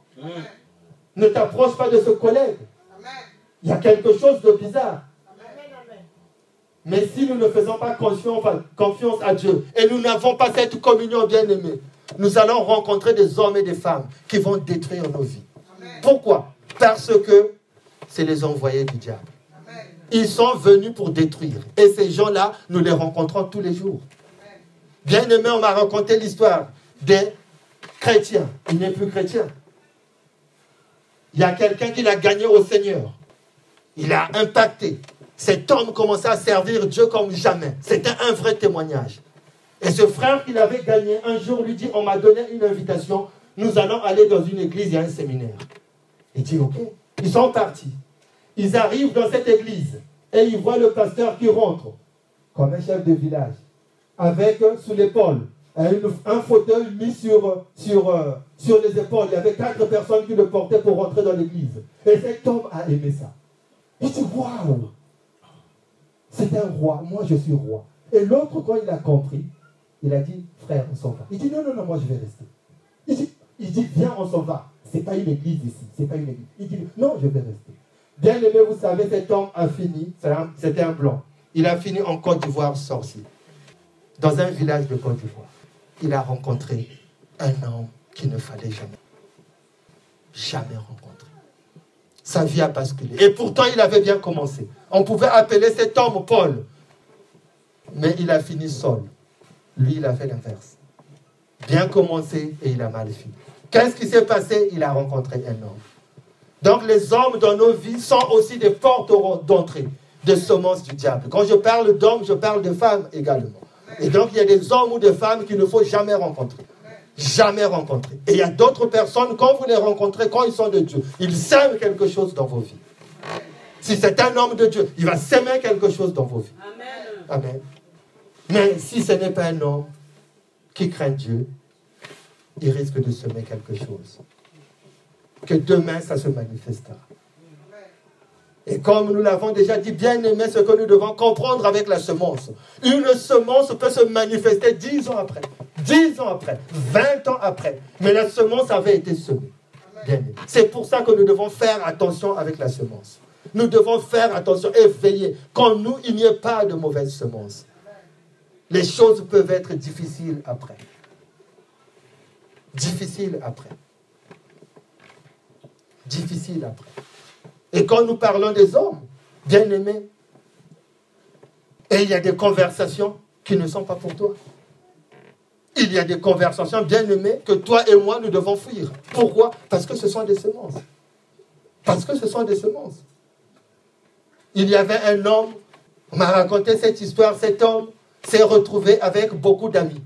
Ne t'approche pas de ce collègue. Il y a quelque chose de bizarre. Mais si nous ne faisons pas confiance, confiance à Dieu et nous n'avons pas cette communion bien-aimée, nous allons rencontrer des hommes et des femmes qui vont détruire nos vies. Pourquoi? Parce que c'est les envoyés du diable. Ils sont venus pour détruire. Et ces gens-là, nous les rencontrons tous les jours. Bien-aimé, on m'a raconté l'histoire des chrétiens. Il n'est plus chrétien. Il y a quelqu'un qui l'a gagné au Seigneur. Il a impacté. Cet homme commençait à servir Dieu comme jamais. C'était un vrai témoignage. Et ce frère qu'il avait gagné, un jour lui dit, on m'a donné une invitation, nous allons aller dans une église, a un séminaire. Il dit, ok. Ils sont partis. Ils arrivent dans cette église et ils voient le pasteur qui rentre comme un chef de village, avec euh, sous l'épaule un, un fauteuil mis sur, sur, euh, sur les épaules. Il y avait quatre personnes qui le portaient pour rentrer dans l'église. Et cet homme a aimé ça. Il dit, waouh, c'est un roi, moi je suis roi. Et l'autre, quand il a compris, il a dit, frère, on s'en va. Il dit, non, non, non, moi je vais rester. Il dit, il dit viens, on s'en va. C'est pas une église ici, c'est pas une église. Il dit, non, je vais rester. Bien aimé, vous savez, cet homme a fini, c'était un blanc. Il a fini en Côte d'Ivoire sorcier, dans un village de Côte d'Ivoire. Il a rencontré un homme qu'il ne fallait jamais, jamais rencontrer. Sa vie a basculé. Et pourtant, il avait bien commencé. On pouvait appeler cet homme Paul. Mais il a fini seul. Lui, il a fait l'inverse. Bien commencé et il a mal fini. Qu'est-ce qui s'est passé? Il a rencontré un homme. Donc les hommes dans nos vies sont aussi des portes d'entrée, des semences du diable. Quand je parle d'hommes, je parle de femmes également. Et donc il y a des hommes ou des femmes qu'il ne faut jamais rencontrer. Jamais rencontrer. Et il y a d'autres personnes, quand vous les rencontrez, quand ils sont de Dieu, ils sèment quelque chose dans vos vies. Si c'est un homme de Dieu, il va s'aimer quelque chose dans vos vies. Amen. Amen. Mais si ce n'est pas un homme qui craint Dieu, il risque de semer quelque chose. Que demain, ça se manifestera. Et comme nous l'avons déjà dit, bien aimé, ce que nous devons comprendre avec la semence. Une semence peut se manifester dix ans après, dix ans après, vingt ans après. Mais la semence avait été semée. C'est pour ça que nous devons faire attention avec la semence. Nous devons faire attention et veiller qu'en nous, il n'y ait pas de mauvaise semence. Les choses peuvent être difficiles après. Difficiles après. Difficiles après. Et quand nous parlons des hommes, bien aimés, et il y a des conversations qui ne sont pas pour toi. Il y a des conversations bien aimées que toi et moi nous devons fuir. Pourquoi? Parce que ce sont des semences. Parce que ce sont des semences. Il y avait un homme, on m'a raconté cette histoire, cet homme s'est retrouvé avec beaucoup d'amis.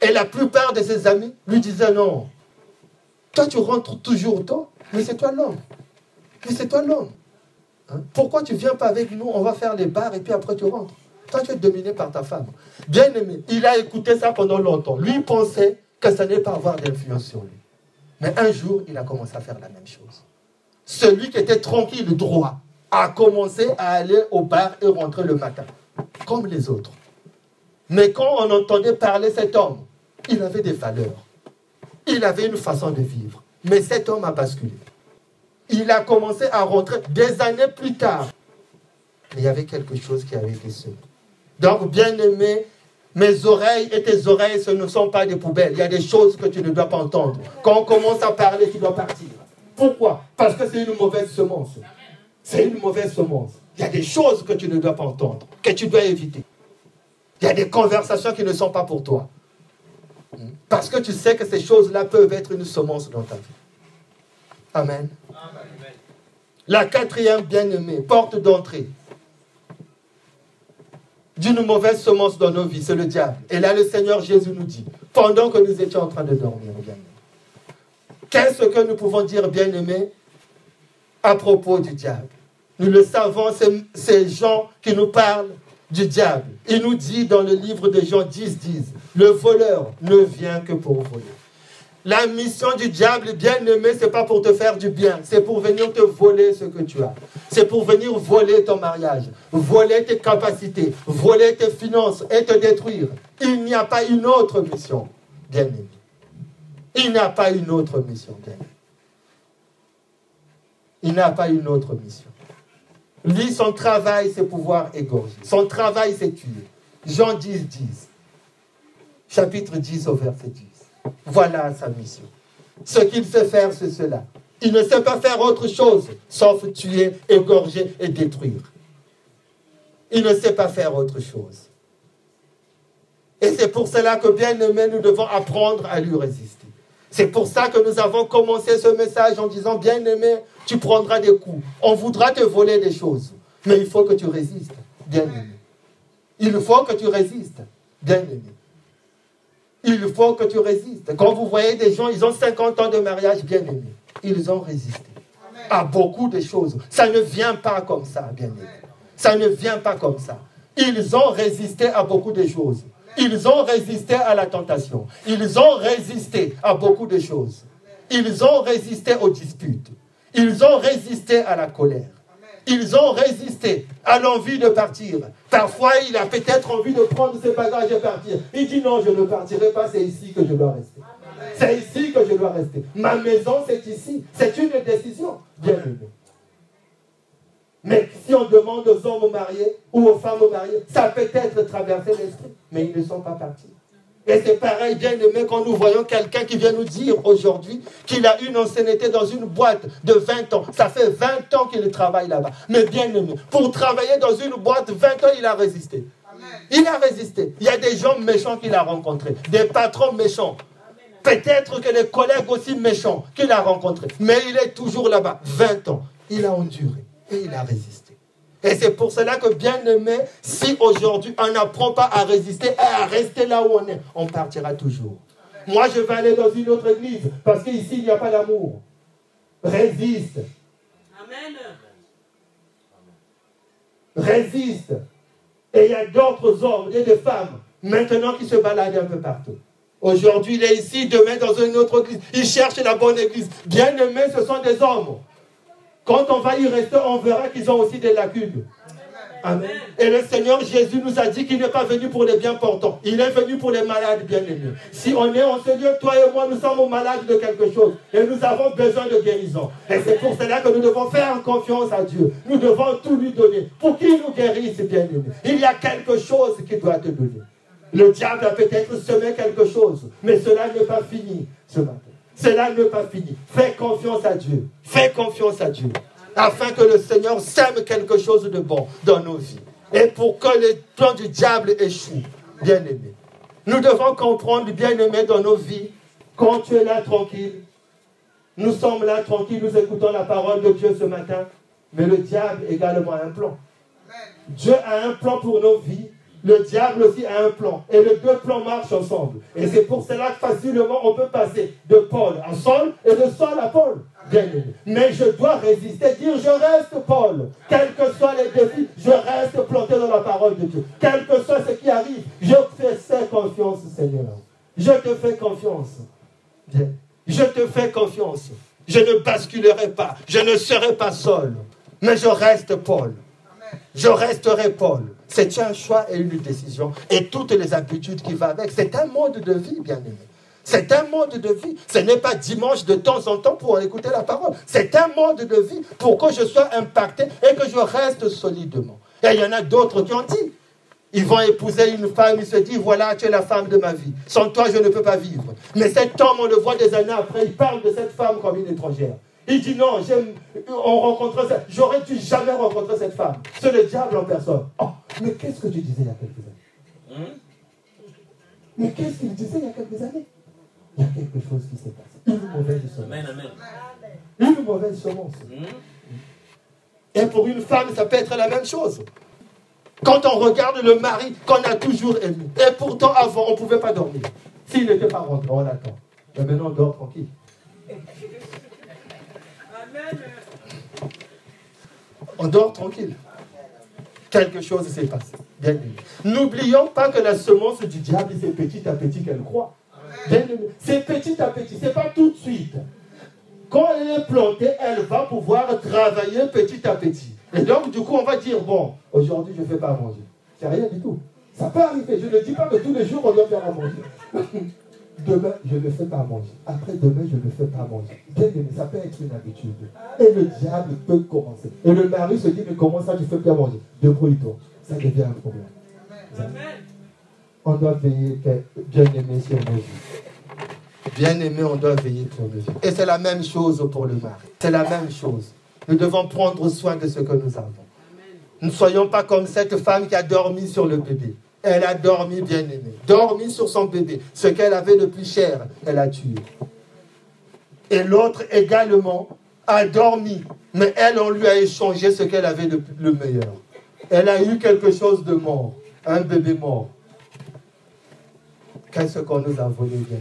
Et la plupart de ses amis lui disaient non, toi tu rentres toujours tôt, mais c'est toi l'homme. Mais c'est toi l'homme. Hein? Pourquoi tu viens pas avec nous? On va faire les bars et puis après tu rentres. Toi tu es dominé par ta femme. Bien aimé, il a écouté ça pendant longtemps. Lui pensait que ça n'allait pas avoir d'influence sur lui. Mais un jour, il a commencé à faire la même chose. Celui qui était tranquille, droit, a commencé à aller au bar et rentrer le matin, comme les autres. Mais quand on entendait parler cet homme, il avait des valeurs. Il avait une façon de vivre. Mais cet homme a basculé. Il a commencé à rentrer des années plus tard. Il y avait quelque chose qui avait été semé. Donc, bien aimé, mes oreilles et tes oreilles, ce ne sont pas des poubelles. Il y a des choses que tu ne dois pas entendre. Quand on commence à parler, tu dois partir. Pourquoi? Parce que c'est une mauvaise semence. C'est une mauvaise semence. Il y a des choses que tu ne dois pas entendre, que tu dois éviter. Il y a des conversations qui ne sont pas pour toi. Parce que tu sais que ces choses-là peuvent être une semence dans ta vie. Amen. La quatrième bien-aimée, porte d'entrée d'une mauvaise semence dans nos vies, c'est le diable. Et là, le Seigneur Jésus nous dit, pendant que nous étions en train de dormir, qu'est-ce que nous pouvons dire, bien-aimés, à propos du diable? Nous le savons, c'est ces gens qui nous parlent du diable. Il nous dit dans le livre de Jean 10, 10, le voleur ne vient que pour voler. La mission du diable, bien aimé, c'est pas pour te faire du bien, c'est pour venir te voler ce que tu as. C'est pour venir voler ton mariage, voler tes capacités, voler tes finances et te détruire. Il n'y a pas une autre mission, bien aimé. Il n'y a pas une autre mission, bien aimé. Il n'a pas une autre mission. Lui, son travail, c'est pouvoir égorger. Son travail, c'est tuer. Jean 10, 10. Chapitre 10 au verset 10. Voilà sa mission. Ce qu'il sait faire, c'est cela. Il ne sait pas faire autre chose, sauf tuer, égorger et détruire. Il ne sait pas faire autre chose. Et c'est pour cela que, bien aimé, nous devons apprendre à lui résister. C'est pour ça que nous avons commencé ce message en disant, bien aimé, tu prendras des coups. On voudra te voler des choses. Mais il faut que tu résistes, bien aimé. Il faut que tu résistes, bien aimé. Il faut que tu résistes. Quand vous voyez des gens, ils ont 50 ans de mariage, bien aimé. Ils ont résisté à beaucoup de choses. Ça ne vient pas comme ça, bien aimé. Ça ne vient pas comme ça. Ils ont résisté à beaucoup de choses. Ils ont résisté à la tentation. Ils ont résisté à beaucoup de choses. Ils ont résisté aux disputes. Ils ont résisté à la colère. Ils ont résisté à l'envie de partir. Parfois, il a peut-être envie de prendre ses bagages et partir. Il dit non, je ne partirai pas, c'est ici que je dois rester. C'est ici que je dois rester. Ma maison, c'est ici. C'est une décision, bien aimé. Mais si on demande aux hommes mariés ou aux femmes mariées, ça peut être traversé l'esprit, mais ils ne sont pas partis. Et c'est pareil, bien aimé, quand nous voyons quelqu'un qui vient nous dire aujourd'hui qu'il a une ancienneté dans une boîte de 20 ans. Ça fait 20 ans qu'il travaille là-bas. Mais bien aimé, pour travailler dans une boîte, 20 ans, il a résisté. Il a résisté. Il y a des gens méchants qu'il a rencontrés, des patrons méchants. Peut-être que les collègues aussi méchants qu'il a rencontrés. Mais il est toujours là-bas. 20 ans. Il a enduré et il a résisté. Et c'est pour cela que, bien aimé, si aujourd'hui on n'apprend pas à résister et à rester là où on est, on partira toujours. Moi, je vais aller dans une autre église parce qu'ici, il n'y a pas d'amour. Résiste. Amen. Résiste. Et il y a d'autres hommes et des femmes maintenant qui se baladent un peu partout. Aujourd'hui, il est ici, demain dans une autre église. Il cherche la bonne église. Bien aimé, ce sont des hommes. Quand on va y rester, on verra qu'ils ont aussi des lacunes. Et le Seigneur Jésus nous a dit qu'il n'est pas venu pour les bien portants. Il est venu pour les malades bien aimés. Si on est en ce lieu, toi et moi, nous sommes malades de quelque chose. Et nous avons besoin de guérison. Et c'est pour cela que nous devons faire confiance à Dieu. Nous devons tout lui donner. Pour qu'il nous guérisse, bien aimé. Il y a quelque chose qu'il doit te donner. Le diable a peut-être semé quelque chose. Mais cela n'est pas fini ce matin. Cela n'est pas fini. Fais confiance à Dieu. Fais confiance à Dieu. Afin que le Seigneur sème quelque chose de bon dans nos vies. Et pour que les plans du diable échouent, bien aimé. Nous devons comprendre, bien aimé, dans nos vies, quand tu es là tranquille, nous sommes là tranquilles, nous écoutons la parole de Dieu ce matin, mais le diable également a un plan. Dieu a un plan pour nos vies le diable aussi a un plan. Et les deux plans marchent ensemble. Et c'est pour cela que facilement on peut passer de Paul à Saul et de Saul à Paul. Mais je dois résister, dire je reste Paul. Quels que soient les défis, je reste planté dans la parole de Dieu. Quel que soit ce qui arrive, je te fais confiance, Seigneur. Je te fais confiance. Je te fais confiance. Je ne basculerai pas. Je ne serai pas seul. Mais je reste Paul. Je resterai Paul. C'est un choix et une décision. Et toutes les habitudes qui vont avec. C'est un mode de vie, bien aimé. C'est un mode de vie. Ce n'est pas dimanche de temps en temps pour écouter la parole. C'est un mode de vie pour que je sois impacté et que je reste solidement. Et il y en a d'autres qui ont dit. Ils vont épouser une femme, ils se disent, voilà, tu es la femme de ma vie. Sans toi, je ne peux pas vivre. Mais cet homme, on le voit des années après, il parle de cette femme comme une étrangère. Il dit non, on rencontre cette, j'aurais dû jamais rencontrer cette femme. C'est le diable en personne. Oh, mais qu'est-ce que tu disais il y a quelques années? Mais qu'est-ce qu'il disait il y a quelques années? Il y a quelque chose qui s'est passé. Une mauvaise semence. Amen, amen. Une mauvaise semence. Hmm? Et pour une femme, ça peut être la même chose. Quand on regarde le mari qu'on a toujours aimé, et pourtant avant, on ne pouvait pas dormir. S'il n'était pas rentré, on attend. Mais maintenant, on dort tranquille. On dort tranquille. Quelque chose s'est passé. N'oublions pas que la semence du diable, c'est petit à petit qu'elle croît. C'est petit à petit, c'est pas tout de suite. Quand elle est plantée, elle va pouvoir travailler petit à petit. Et donc, du coup, on va dire, bon, aujourd'hui, je ne fais pas manger. C'est rien du tout. Ça peut arriver. Je ne dis pas que tous les jours, on doit faire à manger. Demain, je ne fais pas manger. Après demain, je ne fais pas manger. Bien aimé, ça peut être une habitude. Et le diable peut commencer. Et le mari se dit, mais comment ça, tu fais bien manger Débrouille-toi. Ça devient un problème. On doit veiller, bien aimé, sur nos vies. Bien aimé, on doit veiller pour nos vies. Et c'est la même chose pour le mari. C'est la même chose. Nous devons prendre soin de ce que nous avons. Ne soyons pas comme cette femme qui a dormi sur le bébé. Elle a dormi bien aimée. Dormi sur son bébé. Ce qu'elle avait de plus cher, elle a tué. Et l'autre également a dormi. Mais elle, on lui a échangé ce qu'elle avait de le meilleur. Elle a eu quelque chose de mort. Un bébé mort. Qu'est-ce qu'on nous a volé bien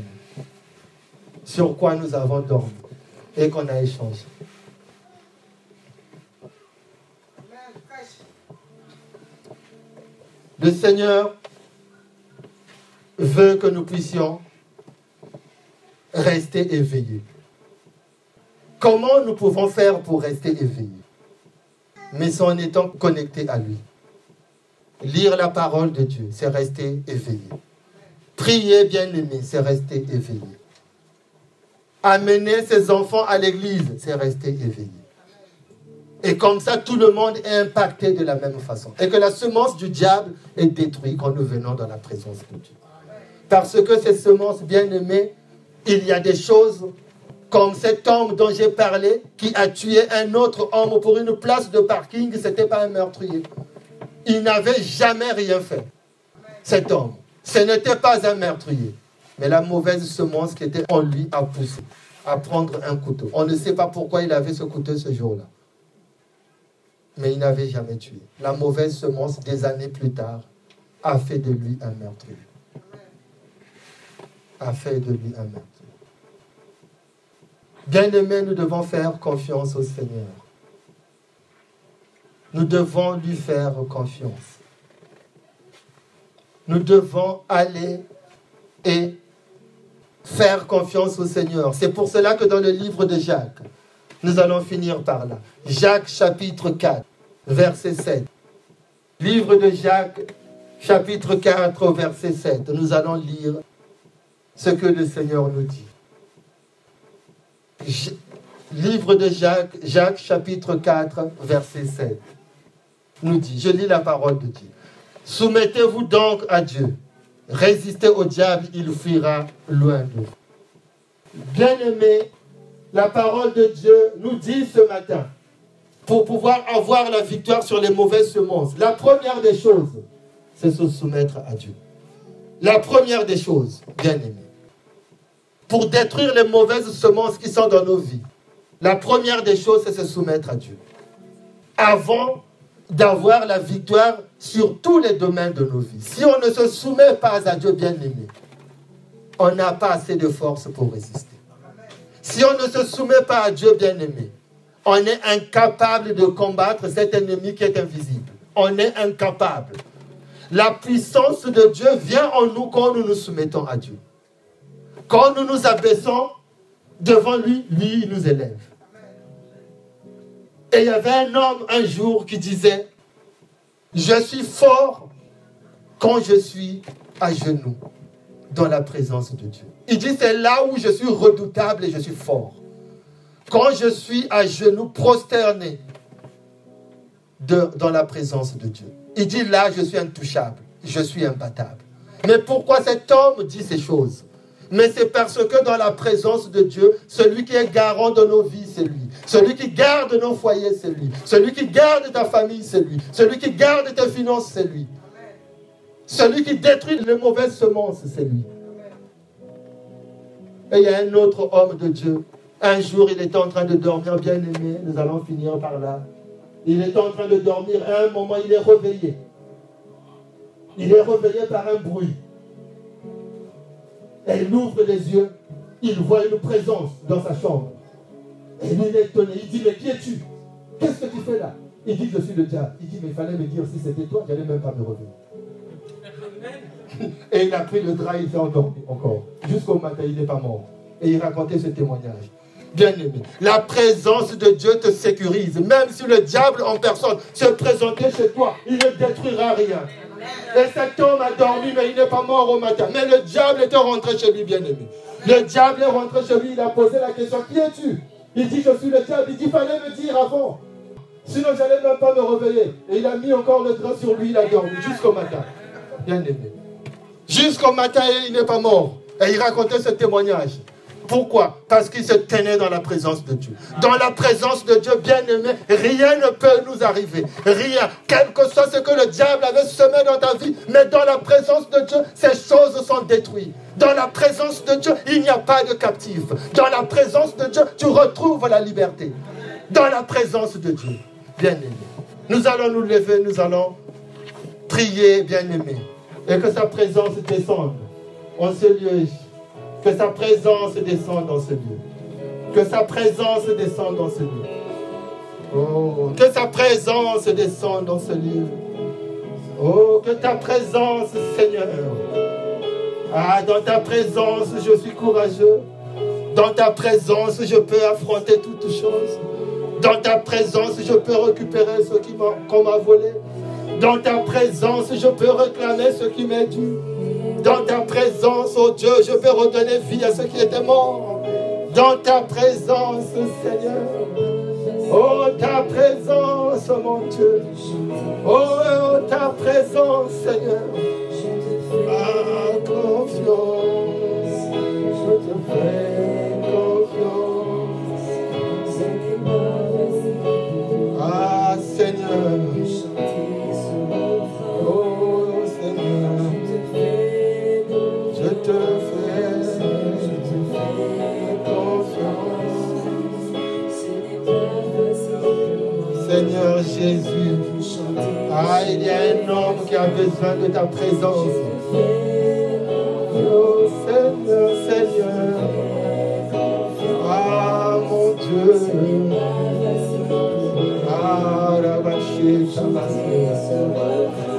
Sur quoi nous avons dormi et qu'on a échangé? Le Seigneur veut que nous puissions rester éveillés. Comment nous pouvons faire pour rester éveillés? Mais en étant connectés à lui. Lire la parole de Dieu, c'est rester éveillé. Prier bien aimé, c'est rester éveillé. Amener ses enfants à l'église, c'est rester éveillé. Et comme ça, tout le monde est impacté de la même façon. Et que la semence du diable est détruite quand nous venons dans la présence de Dieu. Parce que ces semences bien-aimées, il y a des choses comme cet homme dont j'ai parlé, qui a tué un autre homme pour une place de parking, ce n'était pas un meurtrier. Il n'avait jamais rien fait, cet homme. Ce n'était pas un meurtrier. Mais la mauvaise semence qui était en lui a poussé à prendre un couteau. On ne sait pas pourquoi il avait ce couteau ce jour-là mais il n'avait jamais tué. La mauvaise semence, des années plus tard, a fait de lui un meurtrier. A fait de lui un meurtrier. Bien-aimés, nous devons faire confiance au Seigneur. Nous devons lui faire confiance. Nous devons aller et faire confiance au Seigneur. C'est pour cela que dans le livre de Jacques, nous allons finir par là. Jacques chapitre 4, verset 7. Livre de Jacques chapitre 4, verset 7. Nous allons lire ce que le Seigneur nous dit. Livre de Jacques, Jacques chapitre 4, verset 7. Nous dit, je lis la parole de Dieu. Soumettez-vous donc à Dieu. Résistez au diable, il fuira loin de vous. Bien-aimés, la parole de Dieu nous dit ce matin, pour pouvoir avoir la victoire sur les mauvaises semences, la première des choses, c'est se soumettre à Dieu. La première des choses, bien aimé. Pour détruire les mauvaises semences qui sont dans nos vies, la première des choses, c'est se soumettre à Dieu. Avant d'avoir la victoire sur tous les domaines de nos vies. Si on ne se soumet pas à Dieu, bien aimé, on n'a pas assez de force pour résister. Si on ne se soumet pas à Dieu bien-aimé, on est incapable de combattre cet ennemi qui est invisible. On est incapable. La puissance de Dieu vient en nous quand nous nous soumettons à Dieu. Quand nous nous abaissons devant lui, lui nous élève. Et il y avait un homme un jour qui disait, je suis fort quand je suis à genoux dans la présence de Dieu. Il dit, c'est là où je suis redoutable et je suis fort. Quand je suis à genoux prosterné dans la présence de Dieu. Il dit, là, je suis intouchable, je suis imbattable. Mais pourquoi cet homme dit ces choses? Mais c'est parce que dans la présence de Dieu, celui qui est garant de nos vies, c'est lui. Celui qui garde nos foyers, c'est lui. Celui qui garde ta famille, c'est lui. Celui qui garde tes finances, c'est lui. Celui qui détruit les mauvaises semences, c'est lui. Et il y a un autre homme de Dieu. Un jour, il était en train de dormir, bien aimé. Nous allons finir par là. Il était en train de dormir. À un moment, il est réveillé. Il est réveillé par un bruit. Et il ouvre les yeux. Il voit une présence dans sa chambre. Et lui, il est étonné. Il dit, mais qui es-tu? Qu'est-ce que tu fais là? Il dit, je suis le diable. Il dit, mais il fallait me dire si c'était toi, j'allais même pas me réveiller. Et il a pris le drap, il s'est endormi encore. Jusqu'au matin, il n'est pas mort. Et il racontait ce témoignage. Bien aimé, la présence de Dieu te sécurise. Même si le diable en personne se présentait chez toi, il ne détruira rien. Et cet homme a dormi, mais il n'est pas mort au matin. Mais le diable était rentré chez lui, bien aimé. Le diable est rentré chez lui, il a posé la question, qui es-tu? Il dit, je suis le diable. Il dit, fallait me dire avant. Sinon, j'allais même pas me réveiller. Et il a mis encore le drap sur lui, il a dormi jusqu'au matin. Bien aimé. Jusqu'au matin, il n'est pas mort. Et il racontait ce témoignage. Pourquoi? Parce qu'il se tenait dans la présence de Dieu. Dans la présence de Dieu, bien aimé, rien ne peut nous arriver. Rien. Quel que soit ce que le diable avait semé dans ta vie, mais dans la présence de Dieu, ces choses sont détruites. Dans la présence de Dieu, il n'y a pas de captif. Dans la présence de Dieu, tu retrouves la liberté. Dans la présence de Dieu, bien aimé. Nous allons nous lever, nous allons prier, bien aimé. Et que sa présence descende en ce lieu. Que sa présence descende dans ce lieu. Que sa présence descende dans ce lieu. Oh, que sa présence descende dans ce lieu. Oh, que ta présence, Seigneur. Ah, dans ta présence, je suis courageux. Dans ta présence, je peux affronter toutes choses. Dans ta présence, je peux récupérer ce qu'on m'a volé. Dans ta présence, je peux réclamer ce qui m'est dû. Dans ta présence, oh Dieu, je peux redonner vie à ceux qui étaient morts. Dans ta présence, Seigneur. Oh, ta présence, mon Dieu. Oh, oh, ta présence, Seigneur. Ah, confiance. Je te fais Jésus. Ah, il y a un homme qui a besoin de ta présence. Oh, Seigneur, Seigneur. Ah, mon Dieu. Ah, Rabaché.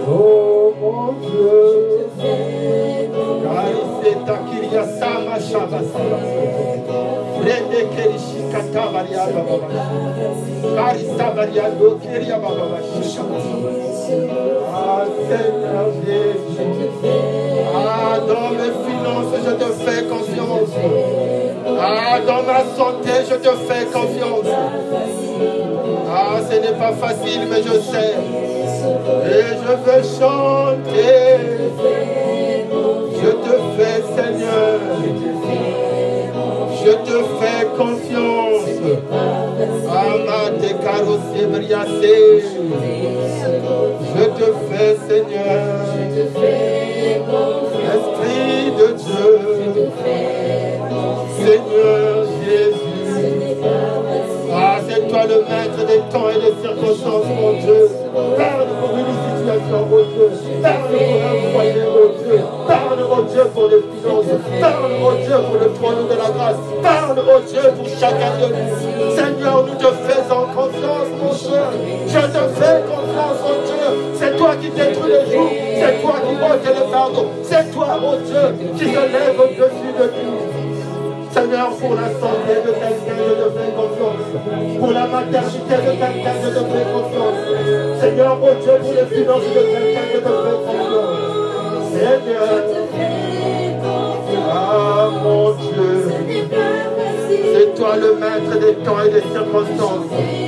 Oh, mon Dieu. Sama shabasa. Rende kerishi katabaria baba. Karisa Ah, dans mes finances, je te fais confiance. Ah, dans ma santé, je te fais confiance. Ah, ce n'est pas facile, mais je sais. Et je veux chanter. Je te fais, Seigneur. Confiance. Amate au-dessus de nous. Seigneur, pour la santé de quelqu'un, je te fais confiance. Pour la maternité de quelqu'un, je te fais confiance. Seigneur, oh Dieu, pour les finances de quelqu'un, je te fais confiance. Seigneur, ah mon Dieu, c'est toi le maître des temps et des circonstances.